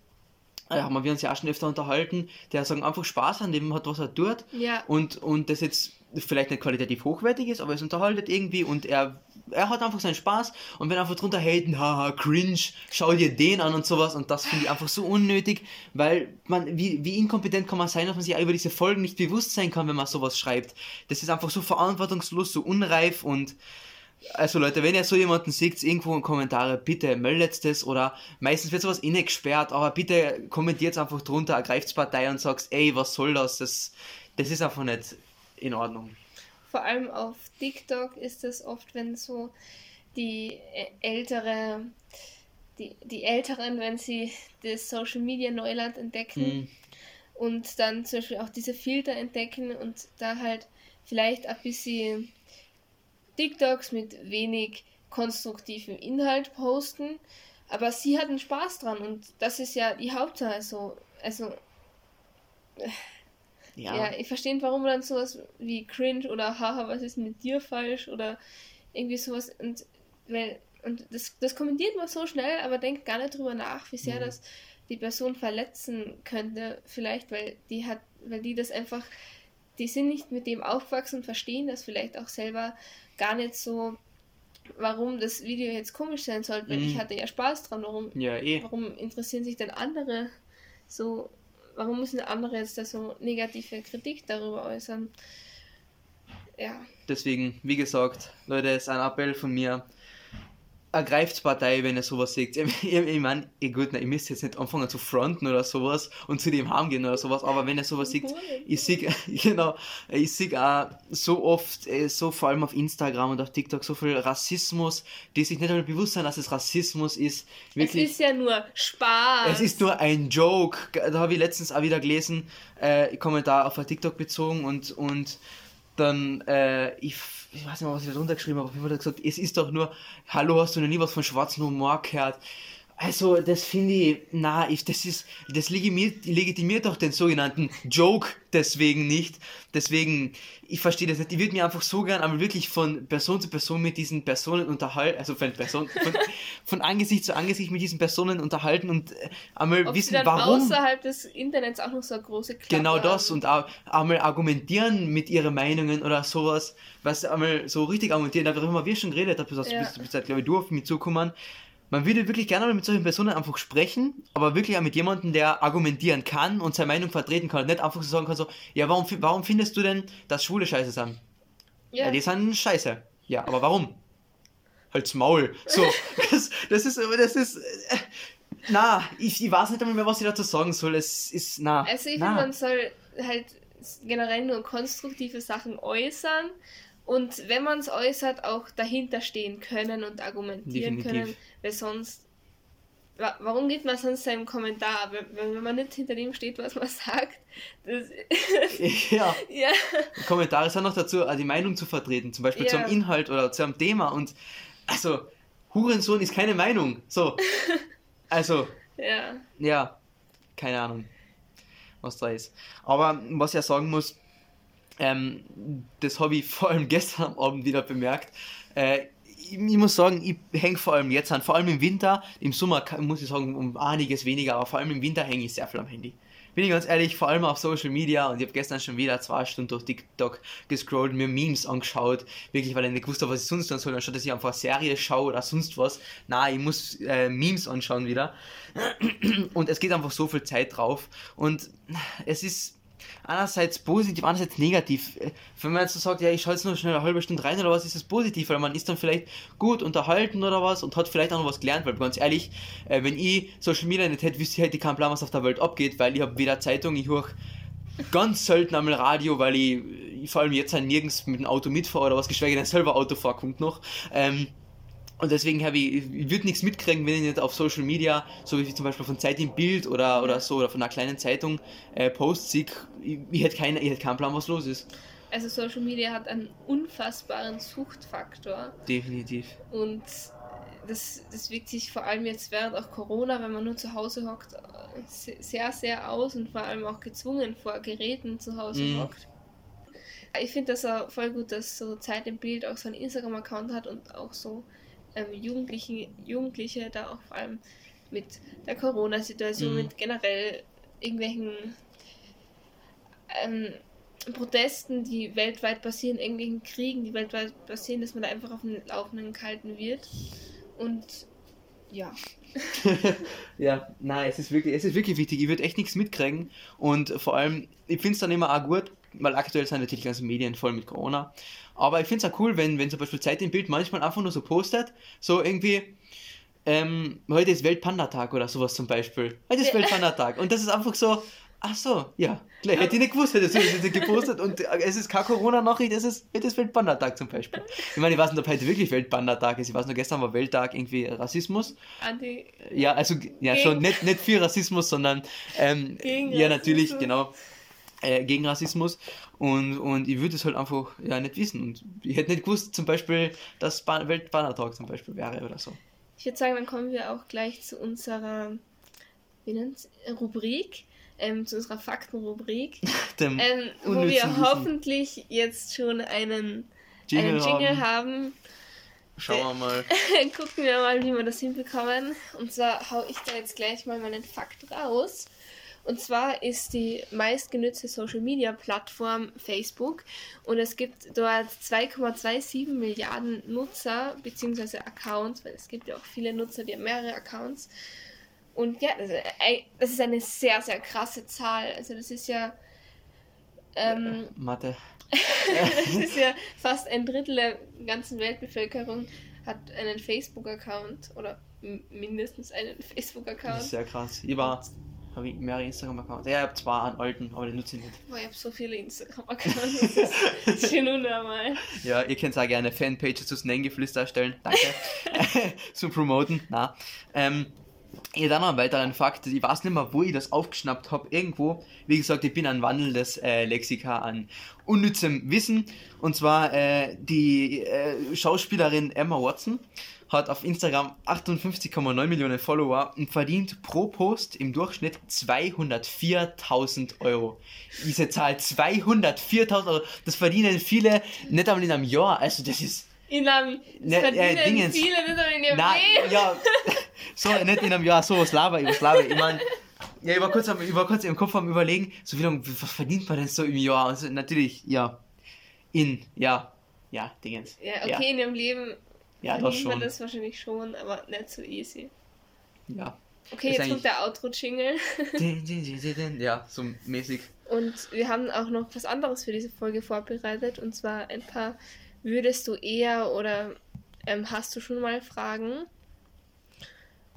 äh, haben wir uns ja auch schon öfter unterhalten, der sagen einfach Spaß an dem hat, was er tut Ja, und, und das jetzt vielleicht nicht qualitativ hochwertig ist, aber es unterhaltet irgendwie und er, er hat einfach seinen Spaß und wenn einfach drunter haten, haha, cringe, schau dir den an und sowas und das finde ich einfach so unnötig, weil man, wie, wie inkompetent kann man sein, dass man sich über diese Folgen nicht bewusst sein kann, wenn man sowas schreibt. Das ist einfach so verantwortungslos, so unreif und also Leute, wenn ihr so jemanden seht, irgendwo in Kommentare, bitte meldet das oder meistens wird sowas eh nicht gesperrt, aber bitte kommentiert einfach drunter, ergreift Partei und sagt, ey, was soll das? Das, das ist einfach nicht in Ordnung. vor allem auf TikTok ist es oft, wenn so die ältere, die, die Älteren, wenn sie das Social Media Neuland entdecken Hm, und dann zum Beispiel auch diese Filter entdecken und da halt vielleicht ein bisschen TikToks mit wenig konstruktivem Inhalt posten, aber sie hatten Spaß dran und das ist ja die Hauptsache. Also, also ja, ja, ich verstehe nicht, warum dann sowas wie cringe oder haha, was ist mit dir falsch oder irgendwie sowas und weil und das, das kommentiert man so schnell, aber denkt gar nicht drüber nach, wie sehr Mhm. das die Person verletzen könnte, vielleicht, weil die hat, weil die das einfach, die sind nicht mit dem aufgewachsen und verstehen das vielleicht auch selber gar nicht so, warum das Video jetzt komisch sein soll, weil Mhm. ich hatte ja Spaß dran, warum ja, eh. warum interessieren sich denn andere so, warum müssen andere jetzt da so negative Kritik darüber äußern? Ja, Deswegen, wie gesagt, Leute, ist ein Appell von mir. Ergreift Partei, wenn ihr sowas seht. Ich, ich, ich meine, eh gut, na, ihr müsst jetzt nicht anfangen zu fronten oder sowas und zu dem heimgehen oder sowas, aber wenn ihr sowas seht, ich sehe genau, ich sehe auch so oft, äh, so vor allem auf Instagram und auf TikTok, so viel Rassismus, die sich nicht einmal bewusst sind, dass es Rassismus ist. Wirklich. es ist ja nur Spaß. Es ist nur ein Joke. Da habe ich letztens auch wieder gelesen, äh, Kommentar auf ein TikTok bezogen und, und dann, äh, ich, ich weiß nicht mehr, was ich da drunter geschrieben habe, aber jemand hat gesagt, es ist doch nur, hallo, hast du noch nie was von schwarzen Humor gehört? Also, das finde ich, na, ich, das ist, das legitimiert, legitimiert doch den sogenannten Joke deswegen nicht. Deswegen, ich verstehe das nicht. Ich würde mir einfach so gern einmal wirklich von Person zu Person mit diesen Personen unterhalten, also von Person, von, von Angesicht zu Angesicht mit diesen Personen unterhalten und äh, einmal Ob sie wissen, dann warum. außerhalb des Internets auch noch so eine große Klappe Genau das haben. und auch einmal argumentieren mit ihren Meinungen oder sowas, was einmal so richtig argumentieren, darüber haben wir schon geredet, da bist, Ja. bist, bist, bist glaube ich, du auf mich zukommen. Man würde wirklich gerne mit solchen Personen einfach sprechen, aber wirklich auch mit jemandem, der argumentieren kann und seine Meinung vertreten kann. Nicht einfach so sagen kann, so, ja, warum, warum findest du denn, dass Schwule scheiße sind? Ja, Ja, die sind scheiße. Ja, aber warum? Halt's Maul. So, das, das ist, das ist, äh, na, ich, ich weiß nicht einmal mehr, was ich dazu sagen soll. Es ist, na, also ich na. finde, man soll halt generell nur konstruktive Sachen äußern und wenn man es äußert, auch dahinter stehen können und argumentieren Definitiv. können, weil sonst wa- Warum gibt man sonst seinen Kommentar? Wenn, man nicht hinter dem steht, was man sagt. Ja. ja. Kommentare sind noch dazu, die Meinung zu vertreten, zum Beispiel Ja. zu einem Inhalt oder zu einem Thema und also Hurensohn ist keine Meinung. So. Also, Ja. Ja, keine Ahnung, was da ist. Aber was ich ja sagen muss, ähm, das habe ich vor allem gestern am Abend wieder bemerkt. Äh, ich, ich muss sagen, ich hänge vor allem jetzt an, vor allem im Winter. Im Sommer muss ich sagen, um einiges weniger, aber vor allem im Winter hänge ich sehr viel am Handy. Bin ich ganz ehrlich, vor allem auf Social Media und ich habe gestern schon wieder zwei Stunden durch TikTok gescrollt, mir Memes angeschaut, wirklich, weil ich nicht gewusst habe, was ich sonst tun soll, anstatt dass ich einfach Serie schaue oder sonst was. Nein, ich muss äh, Memes anschauen wieder. Und es geht einfach so viel Zeit drauf. Und es ist einerseits positiv, andererseits negativ. Äh, Wenn man jetzt so sagt, ja, ich schaue jetzt nur schnell eine halbe Stunde rein oder was, ist es positiv, weil man ist dann vielleicht gut unterhalten oder was und hat vielleicht auch noch was gelernt, weil ganz ehrlich, äh, wenn ich Social Media nicht hätte, wüsste ich halt keinen Plan, was auf der Welt abgeht, weil ich habe weder Zeitung, ich höre ganz selten einmal Radio, weil ich, ich vor allem jetzt halt nirgends mit dem Auto mitfahre oder was, geschweige denn selber Auto fahre, kommt noch. Ähm, und deswegen habe ich, ich würde nichts mitkriegen, wenn ich nicht auf Social Media, so wie zum Beispiel von Zeit im Bild oder, oder so, oder von einer kleinen Zeitung, äh, Posts sehe, ich, ich hätte keine, ich hätte keinen Plan, was los ist. Also Social Media hat einen unfassbaren Suchtfaktor Definitiv. und das, das wirkt sich vor allem jetzt während auch Corona, wenn man nur zu Hause hockt, se- sehr, sehr aus und vor allem auch gezwungen vor Geräten zu Hause Mhm. hockt. Ich finde das auch voll gut, dass so Zeit im Bild auch so einen Instagram-Account hat und auch so ähm, Jugendliche, Jugendliche da auch vor allem mit der Corona-Situation, Mhm. mit generell irgendwelchen ähm, Protesten, die weltweit passieren, irgendwelchen Kriegen, die weltweit passieren, dass man da einfach auf dem Laufenden gehalten wird. Und ja. ja, nein, es ist wirklich, es ist wirklich wichtig. Ich würde echt nichts mitkriegen. Und vor allem, ich finde es dann immer auch gut, weil aktuell sind natürlich die ganzen Medien voll mit Corona. Aber ich finde es auch cool, wenn, wenn zum Beispiel Zeit im Bild manchmal einfach nur so postet, so irgendwie, ähm, heute ist Weltpanda-Tag oder sowas zum Beispiel. Heute ist Weltpanda-Tag. Und das ist einfach so, ach so, ja, gleich hätte ich nicht gewusst, hätte ich das nicht gepostet. Und es ist keine Corona-Nachricht, es ist, heute ist Weltpanda-Tag zum Beispiel. Ich meine, ich weiß nicht, ob heute wirklich Weltpanda-Tag ist. Ich weiß nur, gestern war Welttag irgendwie Rassismus. Anti Ja, also ja schon nicht, nicht für Rassismus, sondern ähm, Gegen ja natürlich, genau, äh, gegen Rassismus. Und, und ich würde es halt einfach ja nicht wissen. Und ich hätte nicht gewusst, zum Beispiel, dass ba Weltbannertag zum Beispiel wäre oder so. Ich würde sagen, dann kommen wir auch gleich zu unserer wie nennt's, Rubrik, ähm, zu unserer Faktenrubrik, Dem ähm, wo wir Wissen. hoffentlich jetzt schon einen Jingle, einen Jingle haben. haben. Schauen wir mal. Gucken wir mal, wie wir das hinbekommen. Und zwar hau ich da jetzt gleich mal meinen Fakt raus. Und zwar ist die meistgenutzte Social Media Plattform Facebook und es gibt dort 2,27 Milliarden Nutzer bzw. Accounts, weil es gibt ja auch viele Nutzer, die haben mehrere Accounts. Und ja, das ist, eine sehr, sehr krasse Zahl. Also das ist ja ähm, Mathe. das ist ja fast ein Drittel der ganzen Weltbevölkerung hat einen Facebook-Account oder mindestens einen Facebook-Account. sehr krass. Ich war, habe ich mehrere Instagram-Accounts. Ja, ich habe zwar einen alten, aber den nutze ich nicht. Ich habe so viele Instagram-Accounts. Das ist, das ist schon unnormal. Ja, ihr könnt auch gerne Fanpages zu Snengeflüster erstellen. Danke. Zum Promoten. Na. Ähm, ja, dann noch einen weiteren Fakt. Ich weiß nicht mehr, wo ich das aufgeschnappt habe. Irgendwo. Wie gesagt, ich bin ein wandelndes äh, Lexika an unnützem Wissen. Und zwar äh, die äh, Schauspielerin Emma Watson hat auf Instagram 58,9 Millionen Follower und verdient pro Post im Durchschnitt 204.000 Euro. Diese Zahl 204.000 Euro, das verdienen viele nicht einmal in einem Jahr. Also das ist In einem das Ne, äh, Dingens. viele nicht einmal in ihrem Nein, Leben. ja, so, nicht in einem Jahr, so was laber ich, was laber ich. Ich mein, ja, ich war kurz, am, ich war kurz im Kopf am überlegen, so wie lange, was verdient man denn so im Jahr? Und so, natürlich, ja, in, ja, ja, Dingens. Ja, okay, in ihrem Leben Ja, das schon. das wahrscheinlich schon, aber nicht so easy. Ja. Okay, Ist jetzt kommt der Outro-Jingle. Ja, so mäßig. Und wir haben auch noch was anderes für diese Folge vorbereitet. Und zwar ein paar würdest du eher oder ähm, hast du schon mal Fragen?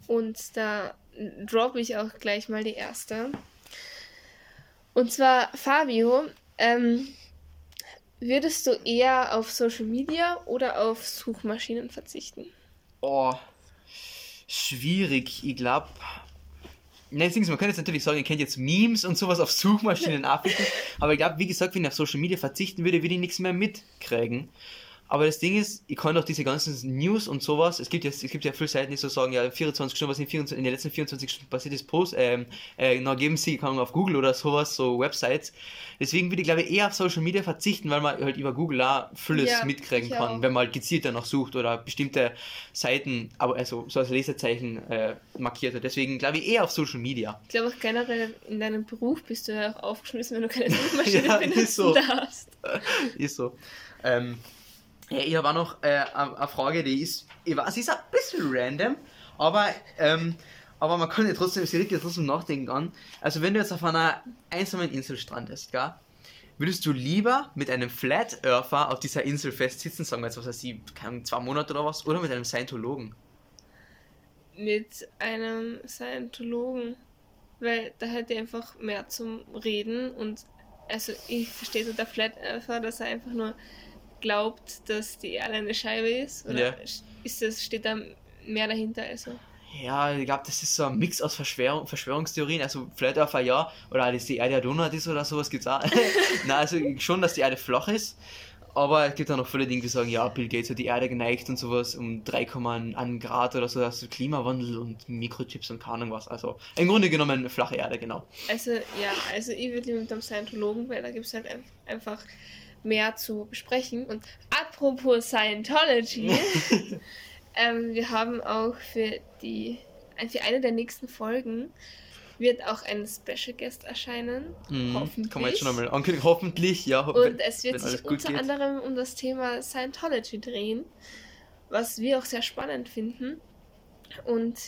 Und da droppe ich auch gleich mal die erste. Und zwar, Fabio, ähm, würdest du eher auf Social Media oder auf Suchmaschinen verzichten? Oh, schwierig, ich glaube. Ne, man könnte jetzt natürlich sagen, ihr kennt jetzt Memes und sowas auf Suchmaschinen abwickeln, aber ich glaube, wie gesagt, wenn ich auf Social Media verzichten würde, würde ich nichts mehr mitkriegen. Aber das Ding ist, ich kann doch diese ganzen News und sowas, es gibt ja, es gibt ja viele Seiten, die so sagen, ja, 24 Stunden, was in, 24, in den letzten 24 Stunden passiert ist, Post, ähm, äh, na, geben sie, kann auf Google oder sowas, so Websites. Deswegen würde ich, glaube ich, eher auf Social Media verzichten, weil man halt über Google auch vieles Ja, mitkriegen kann, auch. wenn man halt gezielt danach sucht oder bestimmte Seiten, aber also so als Lesezeichen äh, markiert hat. Deswegen glaube ich eher auf Social Media. Ich glaube auch generell in deinem Beruf bist du ja auch aufgeschmissen, wenn du keine Suchmaschine Ja, benutzen ist so. darfst. ist so. Ähm, ja, ich habe auch noch äh, eine Frage, die ist, ich weiß, ist ein bisschen random, aber, ähm, aber man kann ja trotzdem, sie regt ja trotzdem nachdenken an. Also wenn du jetzt auf einer einsamen Insel strandest, gell, würdest du lieber mit einem Flat Earther auf dieser Insel festsitzen, sagen wir jetzt, was keine Ahnung, zwei Monate oder was, oder mit einem Scientologen? Mit einem Scientologen. Weil da hätte ich einfach mehr zum Reden und also ich verstehe so der Flat Earther, dass er einfach nur glaubt, dass die Erde eine Scheibe ist. Oder Ja. ist das, steht da mehr dahinter? Also. Ja, ich glaube, das ist so ein Mix aus Verschwörung, Verschwörungstheorien. Also Flat Earther ja, oder dass die Erde ein Donut ist oder sowas gibt's auch. Nein, also schon, dass die Erde flach ist. Aber es gibt auch noch viele Dinge, die sagen, ja, Bill Gates hat die Erde geneigt und sowas um 3,1 Grad oder so, also Klimawandel und Mikrochips und keine Ahnung was. Also im Grunde genommen eine flache Erde, genau. Also ja, also ich würde lieber mit dem Scientologen, weil da gibt es halt ein- einfach mehr zu besprechen. Und apropos Scientology, ähm, wir haben auch für die für eine der nächsten Folgen wird auch ein Special Guest erscheinen. Mhm, Hoffentlich. Kann man jetzt schon einmal ankündigen. Hoffentlich, ja. ho- Und es wird sich unter geht. anderem um das Thema Scientology drehen, was wir auch sehr spannend finden. Und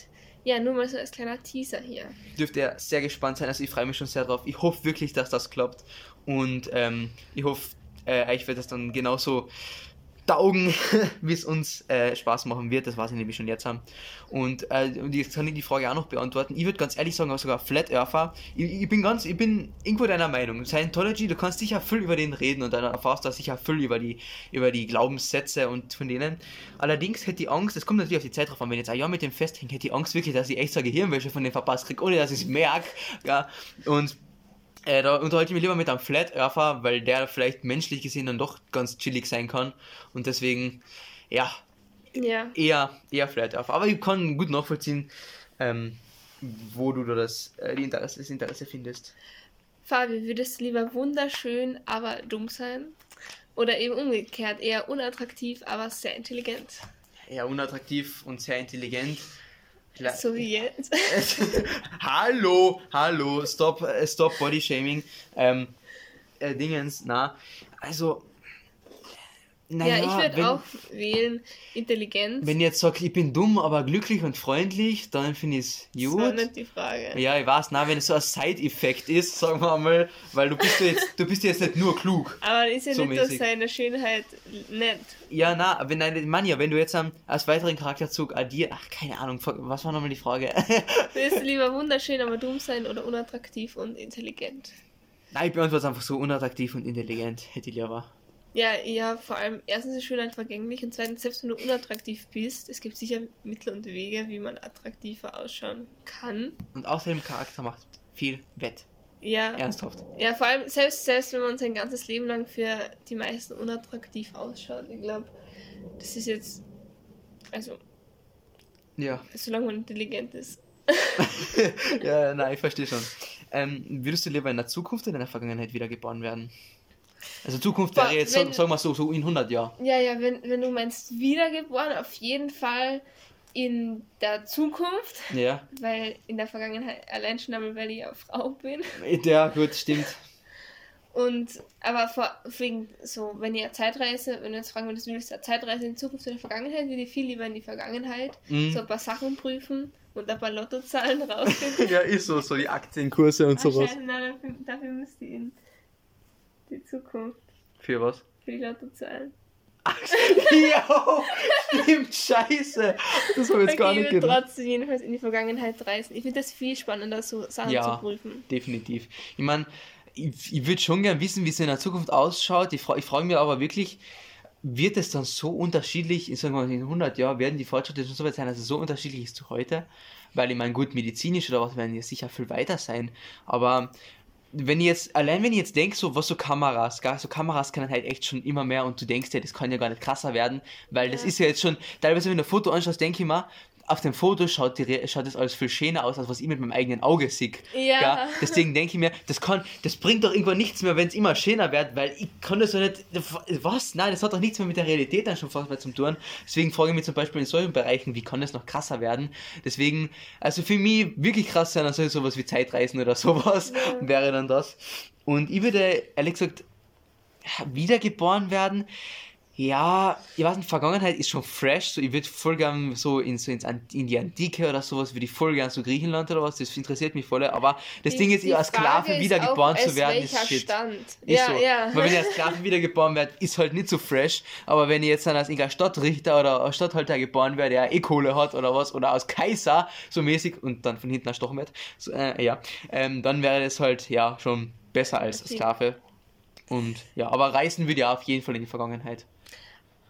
ja, nur mal so als kleiner Teaser hier. dürft ihr sehr gespannt sein. Also ich freue mich schon sehr drauf. Ich hoffe wirklich, dass das klappt. Und ähm, ich hoffe, äh, euch wird das dann genauso taugen, wie es uns äh, Spaß machen wird. Das weiß ich nämlich schon jetzt haben. Und, äh, und jetzt kann ich die Frage auch noch beantworten. Ich würde ganz ehrlich sagen, sogar Flat Earther. Ich, ich bin ganz, ich bin irgendwo deiner Meinung. Scientology, du kannst sicher viel über den reden und dann erfährst du sicher viel über die, über die Glaubenssätze und von denen. Allerdings hätte ich Angst, es kommt natürlich auf die Zeit drauf an, wenn jetzt ein Jahr mit dem festhänge, hätte ich Angst wirklich, dass ich echt so Gehirnwäsche von dem verpasst kriege, ohne dass ich es merke. Ja. Und äh, da unterhalte ich mich lieber mit einem Flat Earther, weil der vielleicht menschlich gesehen dann doch ganz chillig sein kann. Und deswegen, ja, Ja. eher, eher Flat Earther. Aber ich kann gut nachvollziehen, ähm, wo du da das, äh, Interesse, das Interesse findest. Fabi, würdest du lieber wunderschön, aber dumm sein? Oder eben umgekehrt, eher unattraktiv, aber sehr intelligent? Eher unattraktiv und sehr intelligent. Vielleicht- So wie jetzt. hallo, hallo, stop, äh, stop Body Shaming. Ähm, äh, Dingens, na, also, naja, ja, ich würde auch wählen, intelligent. wenn ihr jetzt sagt, ich bin dumm, aber glücklich und freundlich, dann finde ich es das war gut. nicht die Frage. Ja, ich weiß, na, wenn es so ein Side-Effekt ist, sagen wir mal, weil du bist ja jetzt, du bist ja jetzt nicht nur klug. Aber ist ja So nicht, mäßig. seine Schönheit nett. Ja, na, wenn deine Manja, wenn du jetzt als weiteren Charakterzug addiert, ach, keine Ahnung, was war nochmal die Frage? Würdest du lieber wunderschön, aber dumm sein oder unattraktiv und intelligent? Nein, ich beantworte es einfach so unattraktiv und intelligent, hätte ich lieber. Ja, ja, vor allem, erstens ist Schönheit vergänglich und zweitens, selbst wenn du unattraktiv bist, es gibt sicher Mittel und Wege, wie man attraktiver ausschauen kann. Und außerdem Charakter macht viel wett. Ja, Ernsthaft. ja vor allem, selbst, selbst wenn man sein ganzes Leben lang für die meisten unattraktiv ausschaut, ich glaube, das ist jetzt, also, Ja. solange man intelligent ist. ja, nein, ich verstehe schon. Ähm, würdest du lieber in der Zukunft oder in der Vergangenheit wiedergeboren werden? Also Zukunft wäre jetzt, wenn- sag, sag mal so, so in 100 Jahren. Ja, ja, wenn, wenn du meinst wiedergeboren, auf jeden Fall in der Zukunft, Ja. weil in der Vergangenheit allein schon einmal, weil ich ja Frau bin. Ja, gut, stimmt. Und, aber vor, wegen so, wenn ihr Zeitreise, wenn du jetzt fragen würdest, willst du eine Zeitreise in die Zukunft oder in die Vergangenheit, würde ich viel lieber in die Vergangenheit Mhm. so ein paar Sachen prüfen und ein paar Lottozahlen rausfinden. ja, ist so, so die Aktienkurse und Ach, sowas. scheiße, nein, dafür, dafür müsste ich in die Zukunft Für was? für die Lottozahlen. ja, stimmt, scheiße. Das habe ich jetzt gar Okay, nicht ich würde gedacht. trotzdem jedenfalls in die Vergangenheit reisen. Ich finde das viel spannender, so Sachen Ja. zu prüfen. Definitiv. Ich meine, ich, ich würde schon gern wissen, wie es in der Zukunft ausschaut. Ich, fra ich frage mich aber wirklich, wird es dann so unterschiedlich, ich sage mal, in 100 Jahren werden die Fortschritte schon so weit sein, dass es so unterschiedlich ist zu heute? Weil ich meine, gut, medizinisch oder was werden ja sicher viel weiter sein. Aber wenn ich jetzt, allein wenn ich jetzt denke, so was so Kameras, gar so Kameras können halt echt schon immer mehr und du denkst ja, das kann ja gar nicht krasser werden, weil das Ja. ist ja jetzt schon, teilweise wenn du ein Foto anschaust, denke ich mal, auf dem Foto schaut, die, schaut das alles viel schöner aus, als was ich mit meinem eigenen Auge sehe. Ja. Gell? Deswegen denke ich mir, das kann, das bringt doch irgendwann nichts mehr, wenn es immer schöner wird, weil ich kann das doch nicht, was? Nein, das hat doch nichts mehr mit der Realität dann schon fast mehr zu tun. Deswegen frage ich mich zum Beispiel in solchen Bereichen, wie kann das noch krasser werden? Deswegen, also für mich wirklich krass sein, also sowas wie Zeitreisen oder sowas Ja. wäre dann das. Und ich würde ehrlich gesagt wiedergeboren werden. Ja, ich weiß nicht, Vergangenheit ist schon fresh, so ich würde voll gern so in, so ins, in die Antike oder sowas, würde ich voll gern so Griechenland oder was, das interessiert mich voll, aber das Die- Ding ist, die als Sklave wiedergeboren zu werden, ist shit. Stand. Ist ja, so. ja. Weil wenn ich als Sklave wiedergeboren werde, ist halt nicht so fresh, aber wenn ich jetzt dann als irgendein Stadtrichter oder als Stadthalter geboren werde, der eh Kohle hat oder was, oder als Kaiser, so mäßig, und dann von hinten erstochen wird, so, äh, ja, ähm, dann wäre das halt, ja, schon besser als. Sklave. Und ja, aber reisen würde ja auf jeden Fall in die Vergangenheit.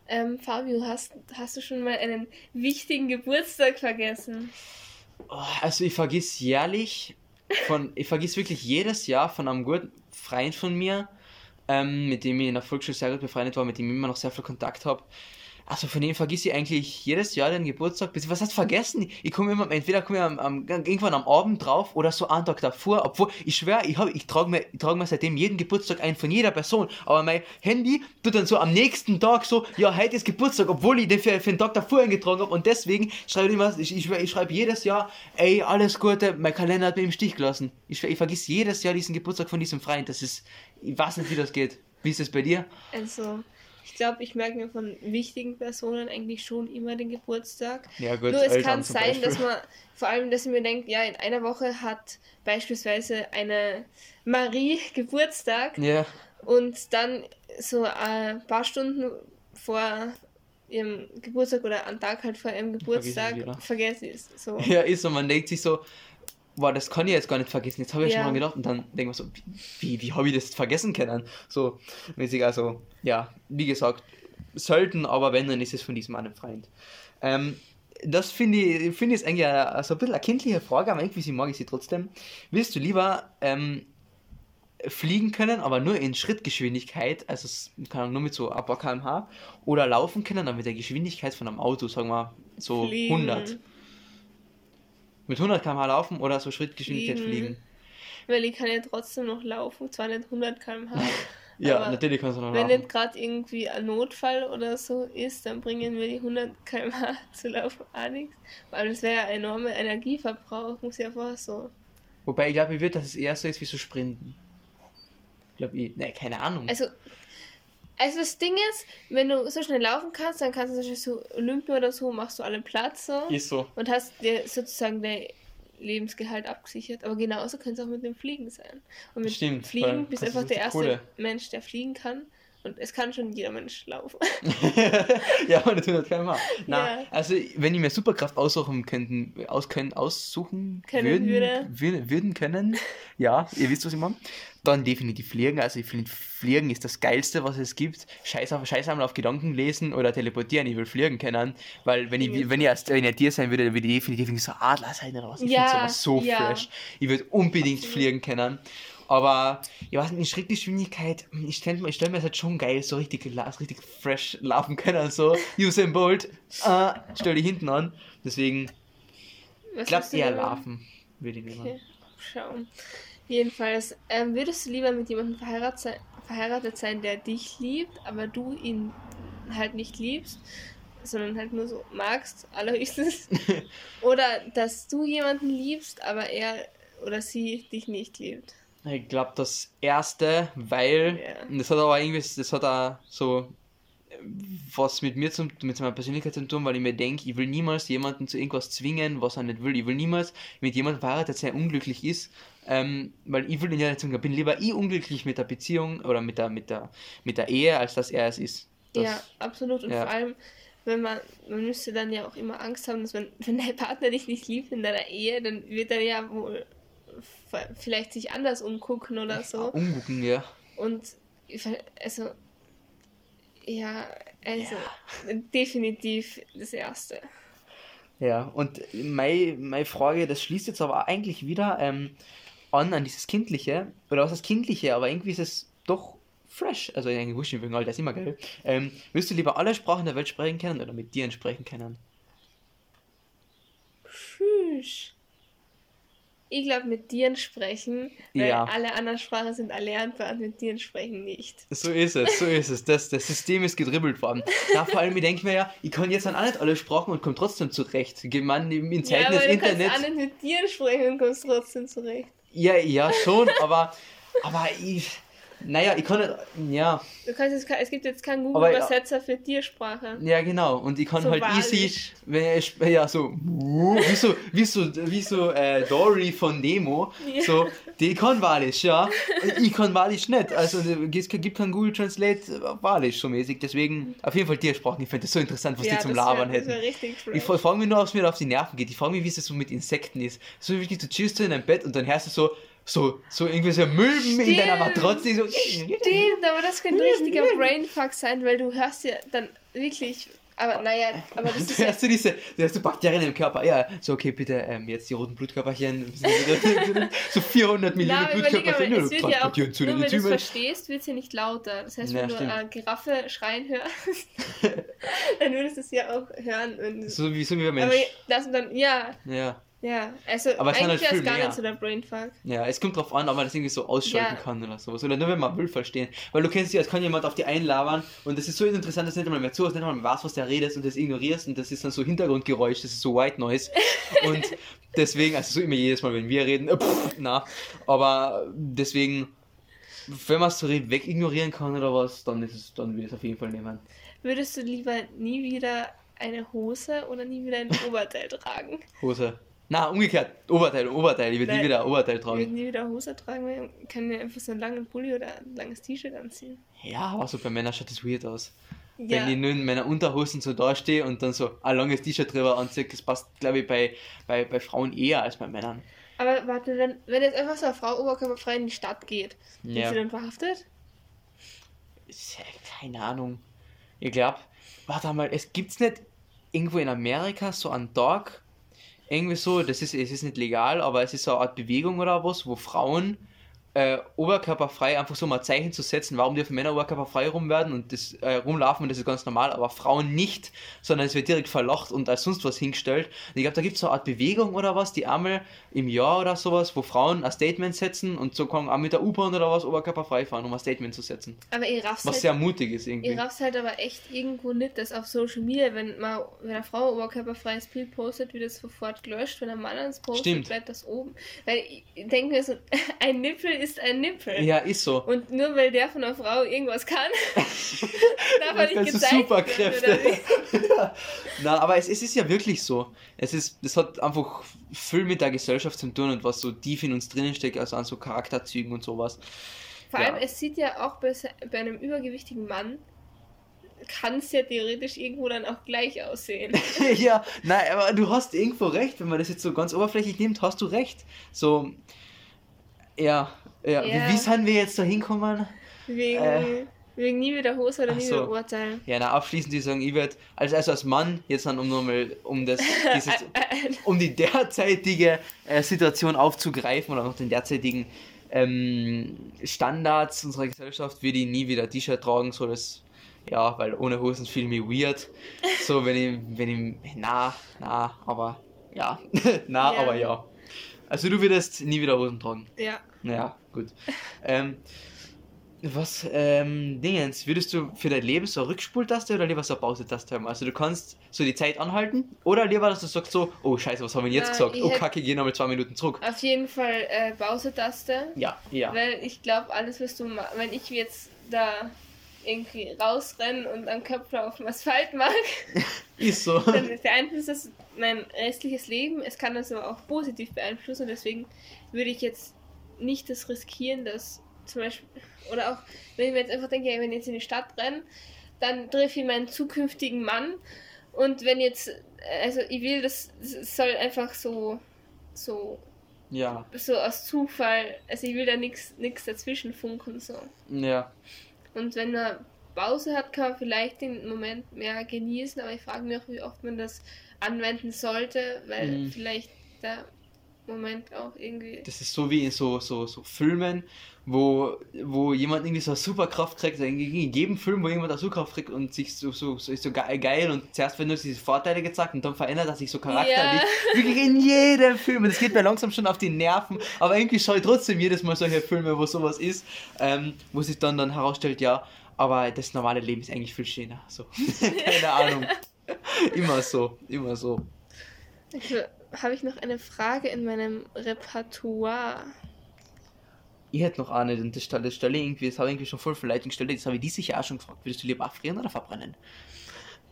Ähm, Fabio, hast, hast du schon mal einen wichtigen Geburtstag vergessen? Oh, Also ich vergiss jährlich von, ich vergiss wirklich jedes Jahr von einem guten Freund von mir, ähm, mit dem ich in der Volksschule sehr gut befreundet war, mit dem ich immer noch sehr viel Kontakt habe. Also von dem vergiss ich eigentlich jedes Jahr den Geburtstag. Was heißt vergessen? Ich komme immer, entweder komme ich am, am, irgendwann am Abend drauf oder so einen Tag davor. Obwohl, ich schwöre, ich, ich trage mir, trag mir seitdem jeden Geburtstag ein von jeder Person. Aber mein Handy tut dann so am nächsten Tag so, ja, heute ist Geburtstag, obwohl ich den für, für den Tag davor eingetragen habe. Und deswegen schreibe ich immer, ich, ich, ich schreibe jedes Jahr, ey, alles Gute, mein Kalender hat mir im Stich gelassen. Ich, ich vergiss jedes Jahr diesen Geburtstag von diesem Freund. Das ist, ich weiß nicht, wie das geht. Wie ist es bei dir? Also, ich glaube, ich merke mir von wichtigen Personen eigentlich schon immer den Geburtstag. Ja, gut, Nur es Eltern kann sein, dass man, vor allem, dass ich mir denkt, ja, in einer Woche hat beispielsweise eine Marie Geburtstag Ja. und dann so ein paar Stunden vor ihrem Geburtstag oder am Tag halt vor ihrem Geburtstag vergesse ich es. So. Ja, ist so, man denkt sich so, boah, das kann ich jetzt gar nicht vergessen. Jetzt habe ich ja. Schon mal gedacht und dann denkt man so, wie, wie habe ich das vergessen können? So mäßig, also, ja, wie gesagt, selten, aber wenn, dann ist es von diesem einen Freund. Ähm, das finde ich, finde ich eigentlich so ein bisschen eine kindliche Frage, aber irgendwie sie mag ich sie trotzdem. Willst du lieber ähm, fliegen können, aber nur in Schrittgeschwindigkeit, also kann nur mit so ein paar kmh, oder laufen können, aber mit der Geschwindigkeit von einem Auto, sagen wir so Fliegen. 100. Mit 100 km/h laufen oder so Schrittgeschwindigkeit Fliegen. fliegen. Weil ich kann ja trotzdem noch laufen, zwar nicht 100 km/h. Ja, aber natürlich kannst du noch Wenn laufen. nicht gerade irgendwie ein Notfall oder so ist, dann bringen mir die 100 km/h zu laufen auch nichts. Weil das wäre ja enormer Energieverbrauch, muss ich einfach so. Wobei ich glaube, ich würde, dass es eher so ist wie so Sprinten. Ich glaube, ich, ne, keine Ahnung. Also, also das Ding ist, wenn du so schnell laufen kannst, dann kannst du zum Beispiel so Olympia oder so, machst du alle Platz so ist so. und hast dir sozusagen dein Lebensgehalt abgesichert. Aber genauso könnte es auch mit dem Fliegen sein. Und mit Stimmt, Fliegen bist du das einfach der erste Kohle. Mensch, der fliegen kann. Und es kann schon jeder Mensch laufen. ja, aber nicht 100 km/h. Na, Ja. also wenn ich mir Superkraft aussuchen könnten, aus, können, aussuchen Können würden, würde. wür- würden können, ja, ihr wisst, was ich meine, dann definitiv fliegen. Also ich finde, fliegen ist das Geilste, was es gibt. Scheiß, auf, scheiß einmal auf Gedanken lesen oder teleportieren, ich will fliegen können, weil wenn ich, wenn ich, als, wenn ich Tier sein würde, dann würde ich definitiv so Adler sein oder was. Ich Ja, finde sowas so ja. fresh. Ich würde unbedingt Absolut. fliegen können. Aber, ich weiß nicht, in Schrittgeschwindigkeit, ich stelle mir, stell mir das halt schon geil, so richtig, richtig fresh laufen können, so Usain Bolt, äh, stell dich hinten an. Deswegen, ich glaube eher laufen, würde ich nehmen. Okay, schauen. Jedenfalls, ähm, würdest du lieber mit jemandem verheiratet sein, verheiratet sein, der dich liebt, aber du ihn halt nicht liebst, sondern halt nur so magst, allerhöchstens? Oder dass du jemanden liebst, aber er oder sie dich nicht liebt? Ich glaube das erste, weil, Ja. das hat aber irgendwie, das hat auch so äh, was mit mir zum, mit meiner Persönlichkeit zu tun, weil ich mir denke, ich will niemals jemanden zu irgendwas zwingen, was er nicht will. Ich will niemals mit jemandem verheiratet sein, der unglücklich ist, ähm, weil ich will ja nicht zwingen. Ich bin lieber ich unglücklich mit der Beziehung oder mit der, mit der, mit der Ehe, als dass er es ist. Das, ja, absolut. Und ja. vor allem, wenn man, man müsste dann ja auch immer Angst haben, dass wenn, wenn dein Partner dich nicht liebt in deiner Ehe, dann wird er ja wohl vielleicht sich anders umgucken oder so. Umgucken, ja. Und ich also ja, also definitiv das erste. Ja, und meine, meine Frage, das schließt jetzt aber eigentlich wieder, ähm, an, an dieses Kindliche. Oder was das Kindliche, aber irgendwie ist es doch fresh. Also eigentlich wurscht, wegen all das ist immer geil. Ähm, willst du lieber alle Sprachen der Welt sprechen können oder mit dir sprechen können? Tschüss. Ich glaube, mit dir sprechen, weil Ja. alle anderen Sprachen sind erlernbar und mit dir sprechen nicht. So ist es, so ist es. Das, das System ist gedribbelt worden. Ja, vor allem, ich denke mir ja, ich kann jetzt dann auch nicht alle Sprachen und komme trotzdem zurecht. Man, in Ja, Zeiten aber des du Internets. kannst auch nicht mit dir sprechen und kommst trotzdem zurecht. Ja, ja, schon, aber, aber ich, naja, ich kann nicht, ja, Du kannst jetzt, es gibt jetzt keinen ja. Google-Übersetzer für Tiersprache. ja, genau. Und ich kann So halt easy, wenn ich, ja, so, wie so, wie so, wie so äh, Dory von Nemo, Ja. so, die kann Walisch, ja. Ich kann Walisch nicht. Also, es gibt kein Google Translate äh, Walisch so mäßig. Deswegen, auf jeden Fall Tiersprachen. Ich finde das so interessant, was die zum Labern wär, hätten. Ich frage mich nur, ob es mir auf die Nerven geht. Ich frage mich, wie es so mit Insekten ist. So wirklich, du chillst in deinem Bett und dann hörst du so, so, so irgendwie so Milben in deiner. Matratze. So, Stimmt, aber das könnte ein richtiger Brainfuck sein, weil du hörst ja dann wirklich. Aber naja, aber das ist Du ja. hast du diese, du hast so Bakterien im Körper. Ja, so okay, bitte, ähm, jetzt die roten Blutkörperchen. so 400 Millionen aber Blutkörperchen. mal, es wird ja auch, nur wenn du es verstehst, wird es ja nicht lauter. Das heißt, Ja, wenn du stimmt. eine Giraffe schreien hörst, dann würdest du es ja auch hören. Du, So wie, so wie ein aber Mensch. das dann, ja, Ja. Ja. Also Aber es eigentlich halt wäre es viel gar mehr. nicht so der Brainfuck. Ja, es kommt drauf an, ob man das irgendwie so ausschalten Ja. kann oder sowas. Oder nur wenn man will verstehen. Weil du kennst ja, es kann jemand auf die einlabern und das ist so interessant, dass du nicht einmal mehr zuhörst, nicht einmal mehr weißt, was der redet und das ignorierst und das ist dann so Hintergrundgeräusch, das ist so White Noise. Und deswegen, also so immer jedes Mal, wenn wir reden, äh, pff, na, aber deswegen, wenn man es so weg ignorieren kann oder was, dann ist es, dann will ich es auf jeden Fall nehmen. Würdest du lieber nie wieder eine Hose oder nie wieder ein Oberteil tragen? Hose. Na, umgekehrt, Oberteil, Oberteil, ich will nie wieder ein Oberteil Ich würde tragen. nie wieder Hose tragen, weil ich kann mir einfach so einen langen Pulli oder ein langes T-Shirt anziehen. Ja, aber so bei Männern schaut das weird aus. Ja, wenn ich nur in meiner Unterhosen so dastehe und dann so ein langes T-Shirt drüber anziehe, das passt, glaube ich, bei, bei, bei Frauen eher als bei Männern. aber warte, wenn, wenn jetzt einfach so eine Frau oberkörperfrei in die Stadt geht, Ja. ist sie dann verhaftet? Ja Keine Ahnung. Ich glaube, warte mal, es gibt's nicht irgendwo in Amerika so einen Tag, irgendwie so, das ist, es ist nicht legal, aber es ist so eine Art Bewegung oder was, wo Frauen äh, oberkörperfrei einfach so mal Zeichen zu setzen, warum dürfen Männer oberkörperfrei rum werden und das äh, rumlaufen und das ist ganz normal, aber Frauen nicht, sondern es wird direkt verlacht und als sonst was hingestellt. Und ich glaube, da gibt es so eine Art Bewegung oder was, die einmal im Jahr oder sowas, wo Frauen ein Statement setzen und so kann auch mit der U-Bahn oder was oberkörperfrei fahren, um ein Statement zu setzen. Aber ihr rafft Was halt, sehr mutig ist irgendwie. ihr rafft halt aber echt irgendwo nicht, dass auf Social Media, wenn man wenn eine Frau oberkörperfreies Bild postet, wird es sofort gelöscht. Wenn ein Mann eins postet, Stimmt. bleibt das oben. Weil ich denke mir so, ein Nippel ist ein Nippel. Ja, ist so. Und nur weil der von einer Frau irgendwas kann, darf er nicht gezeigt Superkräfte. wie? Na, aber es, es ist ja wirklich so. Es ist, das hat einfach viel mit der Gesellschaft zu tun und was so tief in uns drinnen steckt, also an so Charakterzügen und sowas. Vor Ja. allem, es sieht ja auch bei, bei einem übergewichtigen Mann, kann es ja theoretisch irgendwo dann auch gleich aussehen. ja, nein, aber du hast irgendwo recht, wenn man das jetzt so ganz oberflächlich nimmt, hast du recht. So, ja, ja. Ja. Wie, wie sind wir jetzt da hinkommen? Wegen, Äh. wegen nie wieder Hose oder nie so. wieder Urteil. Ja, na, abschließend die sagen, ich werde, also, also als Mann, jetzt dann um nochmal, um das, dieses, um die derzeitige äh, Situation aufzugreifen oder noch den derzeitigen ähm, Standards unserer Gesellschaft, würde ich nie wieder T-Shirt tragen, so das, ja, weil ohne Hosen fühle ich mich weird. So, wenn ich, wenn ich, na, na, aber, ja, na, Ja. aber ja. Also du würdest nie wieder Hosen tragen. ja. Ja, gut. ähm, was, ähm, Dingens, würdest du für dein Leben so eine Rückspultaste oder lieber so eine Pause-Taste haben? Also du kannst so die Zeit anhalten oder lieber, dass du sagst so, oh scheiße, was haben wir jetzt Na, gesagt? ich Oh kacke, geh nochmal zwei Minuten zurück. Auf jeden Fall äh, Pause-Taste. Ja, ja. Weil ich glaube, alles, was du machst, wenn ich jetzt da irgendwie rausrenne und einen Köpfer auf dem Asphalt mag, Ist so. dann beeinflusst das mein restliches Leben. Es kann das aber auch positiv beeinflussen. Deswegen würde ich jetzt nicht das riskieren, dass zum Beispiel, oder auch, wenn ich mir jetzt einfach denke, wenn ich jetzt in die Stadt renne, dann treffe ich meinen zukünftigen Mann. Und wenn jetzt, also ich will, das, das soll einfach so, so, Ja, so aus Zufall, also ich will da nichts dazwischen funken, so. ja. Und wenn man Pause hat, kann man vielleicht den Moment mehr genießen, aber ich frage mich auch, wie oft man das anwenden sollte, weil Mhm. vielleicht da Moment auch irgendwie. Das ist so wie in so, so, so Filmen, wo, wo jemand irgendwie so eine Superkraft kriegt. Also in jedem Film, wo jemand eine Superkraft kriegt und sich so, so, so ist so geil und zuerst werden nur diese Vorteile gezeigt und dann verändert er sich so charakterlich. Ja. Wirklich in jedem Film. Und das geht mir langsam schon auf die Nerven, aber irgendwie schaue ich trotzdem jedes Mal solche Filme, wo sowas ist, ähm, wo sich dann, dann herausstellt, ja, aber das normale Leben ist eigentlich viel schöner. So. Keine Ahnung. immer so, immer so. Habe ich noch eine Frage in meinem Repertoire? Ich hätte noch eine, und das stelle, das stelle irgendwie, das habe ich irgendwie schon voll Verleitung gestellt, das habe ich dieses Jahr auch schon gefragt. Würdest du lieber erfrieren oder verbrennen?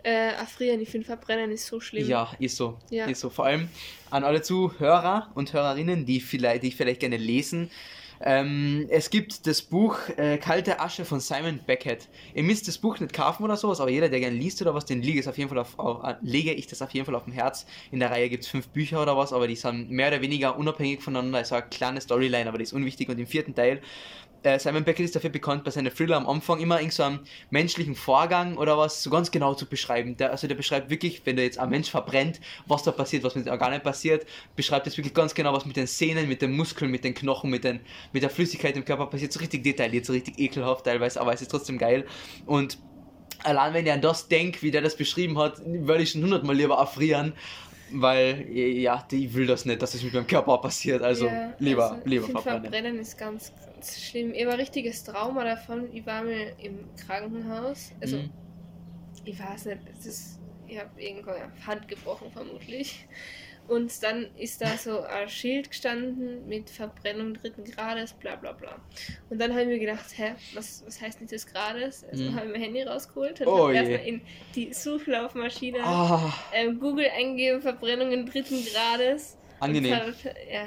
Äh, erfrieren, ich finde Verbrennen ist so schlimm. Ja, ist so. Ja. Ist so. Vor allem an alle Zuhörer und Hörerinnen, die vielleicht, die vielleicht gerne lesen, ähm, es gibt das Buch äh, Kalte Asche von Simon Beckett. Ihr müsst das Buch nicht kaufen oder sowas, aber jeder, der gerne liest oder was, den lege, auf jeden Fall auf, auf, äh, lege ich das auf jeden Fall auf dem Herz. In der Reihe gibt es fünf Bücher oder was, aber die sind mehr oder weniger unabhängig voneinander. Es ist eine kleine Storyline, aber die ist unwichtig. Und im vierten Teil Simon Beckett ist dafür bekannt, bei seinen Thriller am Anfang immer in so einem menschlichen Vorgang oder was so ganz genau zu beschreiben. Der, also der beschreibt wirklich, wenn da jetzt ein Mensch verbrennt, was da passiert, was mit den Organen passiert, beschreibt es wirklich ganz genau, was mit den Sehnen, mit den Muskeln, mit den Knochen, mit, den, mit der Flüssigkeit im Körper passiert. So richtig detailliert, so richtig ekelhaft teilweise, aber es ist trotzdem geil. Und allein wenn ich an das denke, wie der das beschrieben hat, würde ich schon hundertmal lieber erfrieren, weil ja, ich will das nicht, dass es mit meinem Körper passiert. Also ja, lieber, also, lieber verbrennen. Verbrennen ist ganz, ganz schlimm. Ich war ein richtiges Trauma davon. Ich war mir im Krankenhaus. Also, mhm. ich weiß nicht, es ist, ich habe irgendwo Hand gebrochen vermutlich. Und dann ist da so ein Schild gestanden mit Verbrennung dritten Grades, bla bla bla. Und dann habe ich mir gedacht, hä, was, was heißt nicht des Grades? Also mhm. habe ich mein Handy rausgeholt und oh, erstmal in die Suchlaufmaschine oh. ähm, Google eingegeben, Verbrennungen dritten Grades. Angenehm. Hat, ja,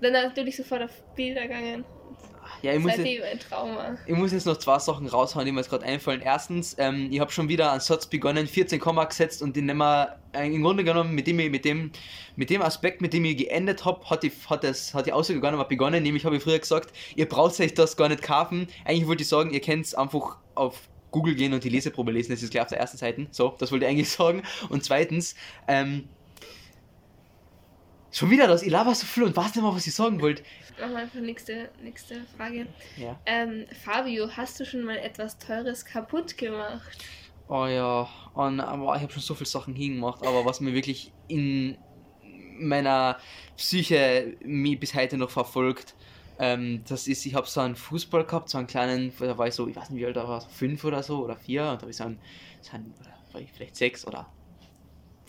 dann natürlich sofort auf Bilder gegangen. Ja, ich muss, jetzt, ich muss jetzt noch zwei Sachen raushauen, die mir jetzt gerade einfallen. Erstens, ähm, ich habe schon wieder einen Satz begonnen, 14 Komma gesetzt und den nehmen wir äh, im Grunde genommen mit dem, mit dem, mit dem Aspekt, mit dem ich geendet habe, hat die, hat, das, hat die Aussage gar nicht mehr begonnen. Nämlich habe ich früher gesagt, ihr braucht euch das gar nicht kaufen. Eigentlich wollte ich sagen, ihr könnt es einfach auf Google gehen und die Leseprobe lesen. Das ist gleich auf der ersten Seite. So, das wollte ich eigentlich sagen. Und zweitens, ähm, Schon wieder das, ich laber so viel und weiß nicht mal, was ich sagen wollte. Machen wir einfach nächste, nächste Frage. Ja. Ähm, Fabio, hast du schon mal etwas Teures kaputt gemacht? Oh ja, und, aber ich habe schon so viele Sachen hingemacht, aber was mir wirklich in meiner Psyche mich bis heute noch verfolgt, ähm, das ist, ich habe so einen Fußball gehabt, so einen kleinen, da war ich so, ich weiß nicht wie alt da war, so fünf oder so oder vier, und da habe ich so einen, so einen vielleicht sechs oder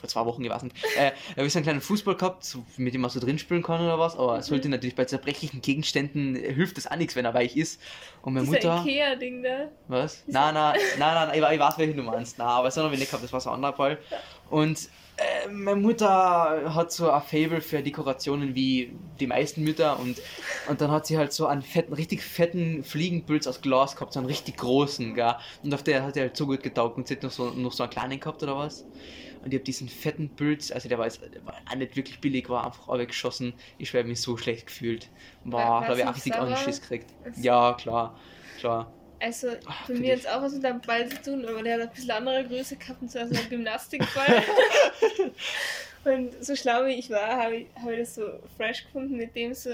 vor zwei Wochen gewesen. Äh, habe ich so einen kleinen Fußball gehabt, mit dem man so drin spielen kann oder was, aber es sollte mhm. natürlich bei zerbrechlichen Gegenständen äh, hilft das auch nichts, wenn er weich ist. Und meine Dieser Mutter. Ikea-Ding da. Was? Nein, nein, nein, nein, ich, ich weiß, welchen du meinst. Nein, aber es hat noch wenig gehabt, das war so ein anderer Fall. Und äh, meine Mutter hat so ein Fable für Dekorationen wie die meisten Mütter und, und dann hat sie halt so einen fetten, richtig fetten Fliegenpilz aus Glas gehabt, so einen richtig großen, gell? Und auf der hat er halt so gut getaugt und sie hat noch so, noch so einen kleinen gehabt oder was. Und ich habe diesen fetten Pilz, also der war, jetzt, der war auch nicht wirklich billig, war einfach weggeschossen. Ich habe mich so schlecht gefühlt. Boah, da habe ich auch richtig Anschiss gekriegt. Ja, klar, klar. Also, Ach, für mich jetzt auch was mit einem Ball zu tun, aber der hat ein bisschen andere Größe gehabt, und zwar so ein Gymnastikball. und so schlau wie ich war, habe ich, hab ich das so fresh gefunden, mit dem so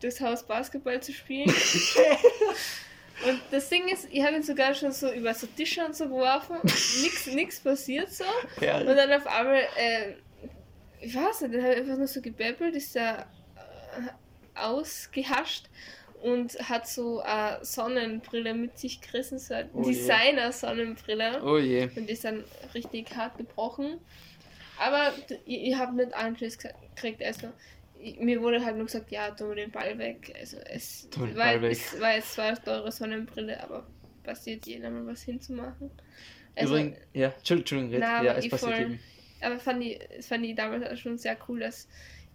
durchs Haus Basketball zu spielen. Und das Ding ist, ich habe ihn sogar schon so über so Tische und so geworfen und nichts nix passiert so. Ja. Und dann auf einmal, äh, ich weiß nicht, dann habe ich einfach nur so gebäbbelt, ist da äh, ausgehascht und hat so eine Sonnenbrille mit sich gerissen, so eine oh Designer-Sonnenbrille. Oh je. Und die ist dann richtig hart gebrochen. Aber ich, ich habe nicht Anschluss gekriegt, also mir wurde halt nur gesagt, ja, tu den Ball weg. Also es war, weg. es war jetzt zwar eine teure Sonnenbrille, aber passiert jedem mal was hinzumachen. Also, Übrigens, ja, Entschuldigung, na, ja, es passiert voll, jedem. Aber fand ich, fand ich damals schon sehr cool, dass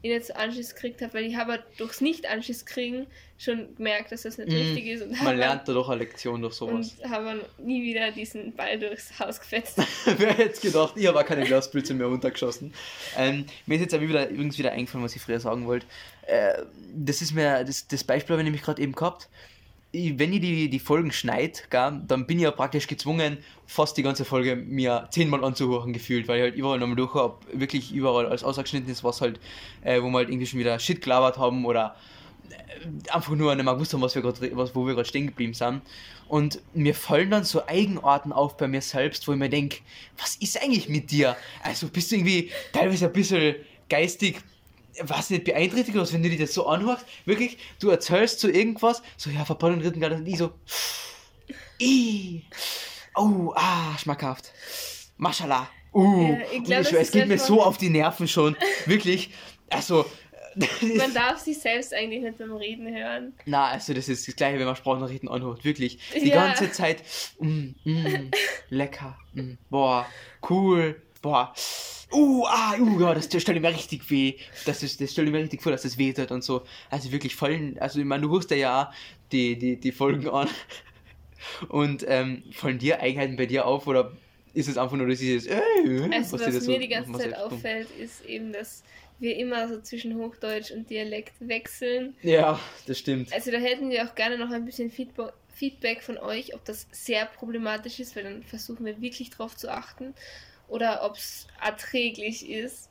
ich jetzt Anschiss gekriegt habe, weil ich habe durchs Nicht-Anschiss kriegen schon gemerkt, dass das nicht mm, richtig ist. Und man lernt da doch eine Lektion durch sowas. Und habe nie wieder diesen Ball durchs Haus gefetzt. Wer hätte es gedacht, ich habe auch keine Glasblitze mehr runtergeschossen. Ähm, mir ist jetzt aber wieder, übrigens wieder eingefallen, was ich früher sagen wollte. Äh, das ist mir, das, das Beispiel habe ich nämlich gerade eben gehabt wenn ich die, die Folgen schneide, dann bin ich ja praktisch gezwungen, fast die ganze Folge mir zehnmal anzuhören gefühlt, weil ich halt überall nochmal durch habe, wirklich überall als ausgeschnitten ist, was halt, äh, wo wir halt irgendwie schon wieder Shit gelabert haben oder äh, einfach nur nicht mehr gewusst haben, was wir grad, was, wo wir gerade stehen geblieben sind. Und mir fallen dann so Eigenarten auf bei mir selbst, wo ich mir denke, was ist eigentlich mit dir? Also bist du irgendwie teilweise ein bisschen geistig was nicht beeinträchtigt, was wenn du dir das so anhörst, wirklich, du erzählst so irgendwas, so ja, Verbrennung dritten Grad, und ich so, Ih, oh, ah, schmackhaft, Maschallah, uh, ja, ich glaub, ich, es geht mir so auf die Nerven schon, wirklich, also, man darf sich selbst eigentlich nicht beim Reden hören. Na, also das ist das gleiche, wenn man Sprachnachrichten anhört. Wirklich. Die ja. ganze Zeit. Mm, mm, lecker. Mm, boah, cool. Boah. Uh, ah, uh, ja, das, stellt mir richtig weh. Das, ist, das stellt mir richtig vor, dass das weh tut und so. Also wirklich voll. Also, ich meine, du hörst ja die, die, die Folgen an. Und ähm, fallen dir Eigenheiten bei dir auf oder ist es einfach nur dieses. Äh, also, was, was mir so, die ganze Zeit auffällt, ist eben, dass wir immer so zwischen Hochdeutsch und Dialekt wechseln. Ja, das stimmt. Also, da hätten wir auch gerne noch ein bisschen Feedback. Feedback von euch, ob das sehr problematisch ist, weil dann versuchen wir wirklich drauf zu achten oder ob es erträglich ist.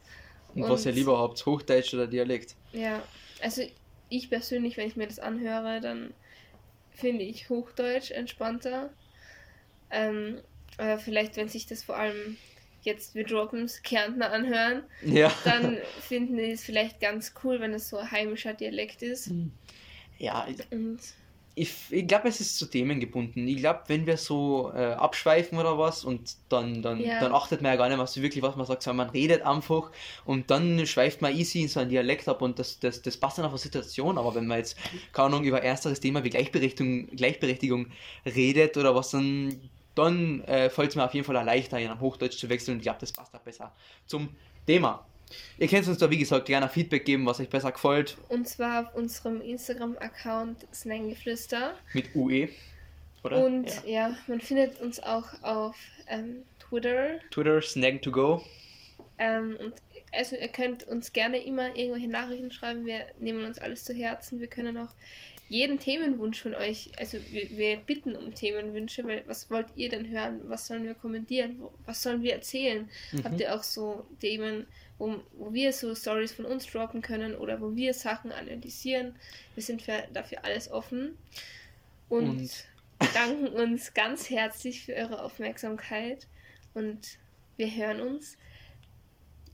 Und, und was ihr lieber habt, Hochdeutsch oder Dialekt? Ja, also ich persönlich, wenn ich mir das anhöre, dann finde ich Hochdeutsch entspannter. Ähm, aber vielleicht, wenn sich das vor allem jetzt, wir droppen es, Kärntner anhören, ja. dann finden die es vielleicht ganz cool, wenn es so ein heimischer Dialekt ist. Ja, und ich, ich glaube, es ist zu Themen gebunden. Ich glaube, wenn wir so äh, abschweifen oder was und dann, dann, ja. dann achtet man ja gar nicht mehr so wirklich, was man sagt, sondern man redet einfach und dann schweift man easy in so einen Dialekt ab und das, das, das passt dann auf eine Situation. Aber wenn man jetzt, keine Ahnung, über ersteres Thema wie Gleichberechtigung, Gleichberechtigung redet oder was, dann, dann äh, fällt es mir auf jeden Fall leichter, in Hochdeutsch zu wechseln und ich glaube, das passt auch besser zum Thema. Ihr könnt uns da, wie gesagt, gerne Feedback geben, was euch besser gefällt. Und zwar auf unserem Instagram-Account Snangeflüster. Mit UE, oder? Und ja, ja man findet uns auch auf ähm, Twitter. Twitter, Snag2Go. Ähm, und also ihr könnt uns gerne immer irgendwelche Nachrichten schreiben. Wir nehmen uns alles zu Herzen. Wir können auch jeden Themenwunsch von euch, also wir, wir, bitten um Themenwünsche, weil was wollt ihr denn hören? Was sollen wir kommentieren? Was sollen wir erzählen? Mhm. Habt ihr auch so Themen, wo, wo wir so Stories von uns droppen können oder wo wir Sachen analysieren? Wir sind für, dafür alles offen und, und danken uns ganz herzlich für eure Aufmerksamkeit und wir hören uns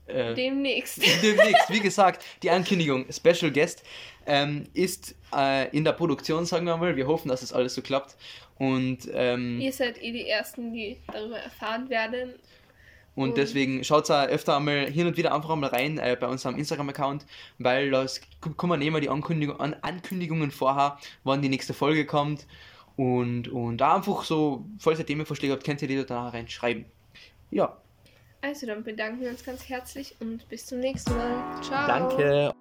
äh, demnächst. Demnächst, wie gesagt, die Ankündigung, Special Guest, ähm, ist äh, in der Produktion, sagen wir mal. Wir hoffen, dass es alles so klappt. Und ähm, ihr seid eh die Ersten, die darüber erfahren werden. Und, und deswegen schaut da öfter einmal hin und wieder einfach einmal rein äh, bei unserem Instagram-Account, weil da kommen immer die Ankündigung, An Ankündigungen vorher, wann die nächste Folge kommt. Und, und da einfach so, falls ihr Themenvorschläge habt, könnt ihr die da reinschreiben. Ja. Also dann bedanken wir uns ganz herzlich und bis zum nächsten Mal. Ciao. Danke.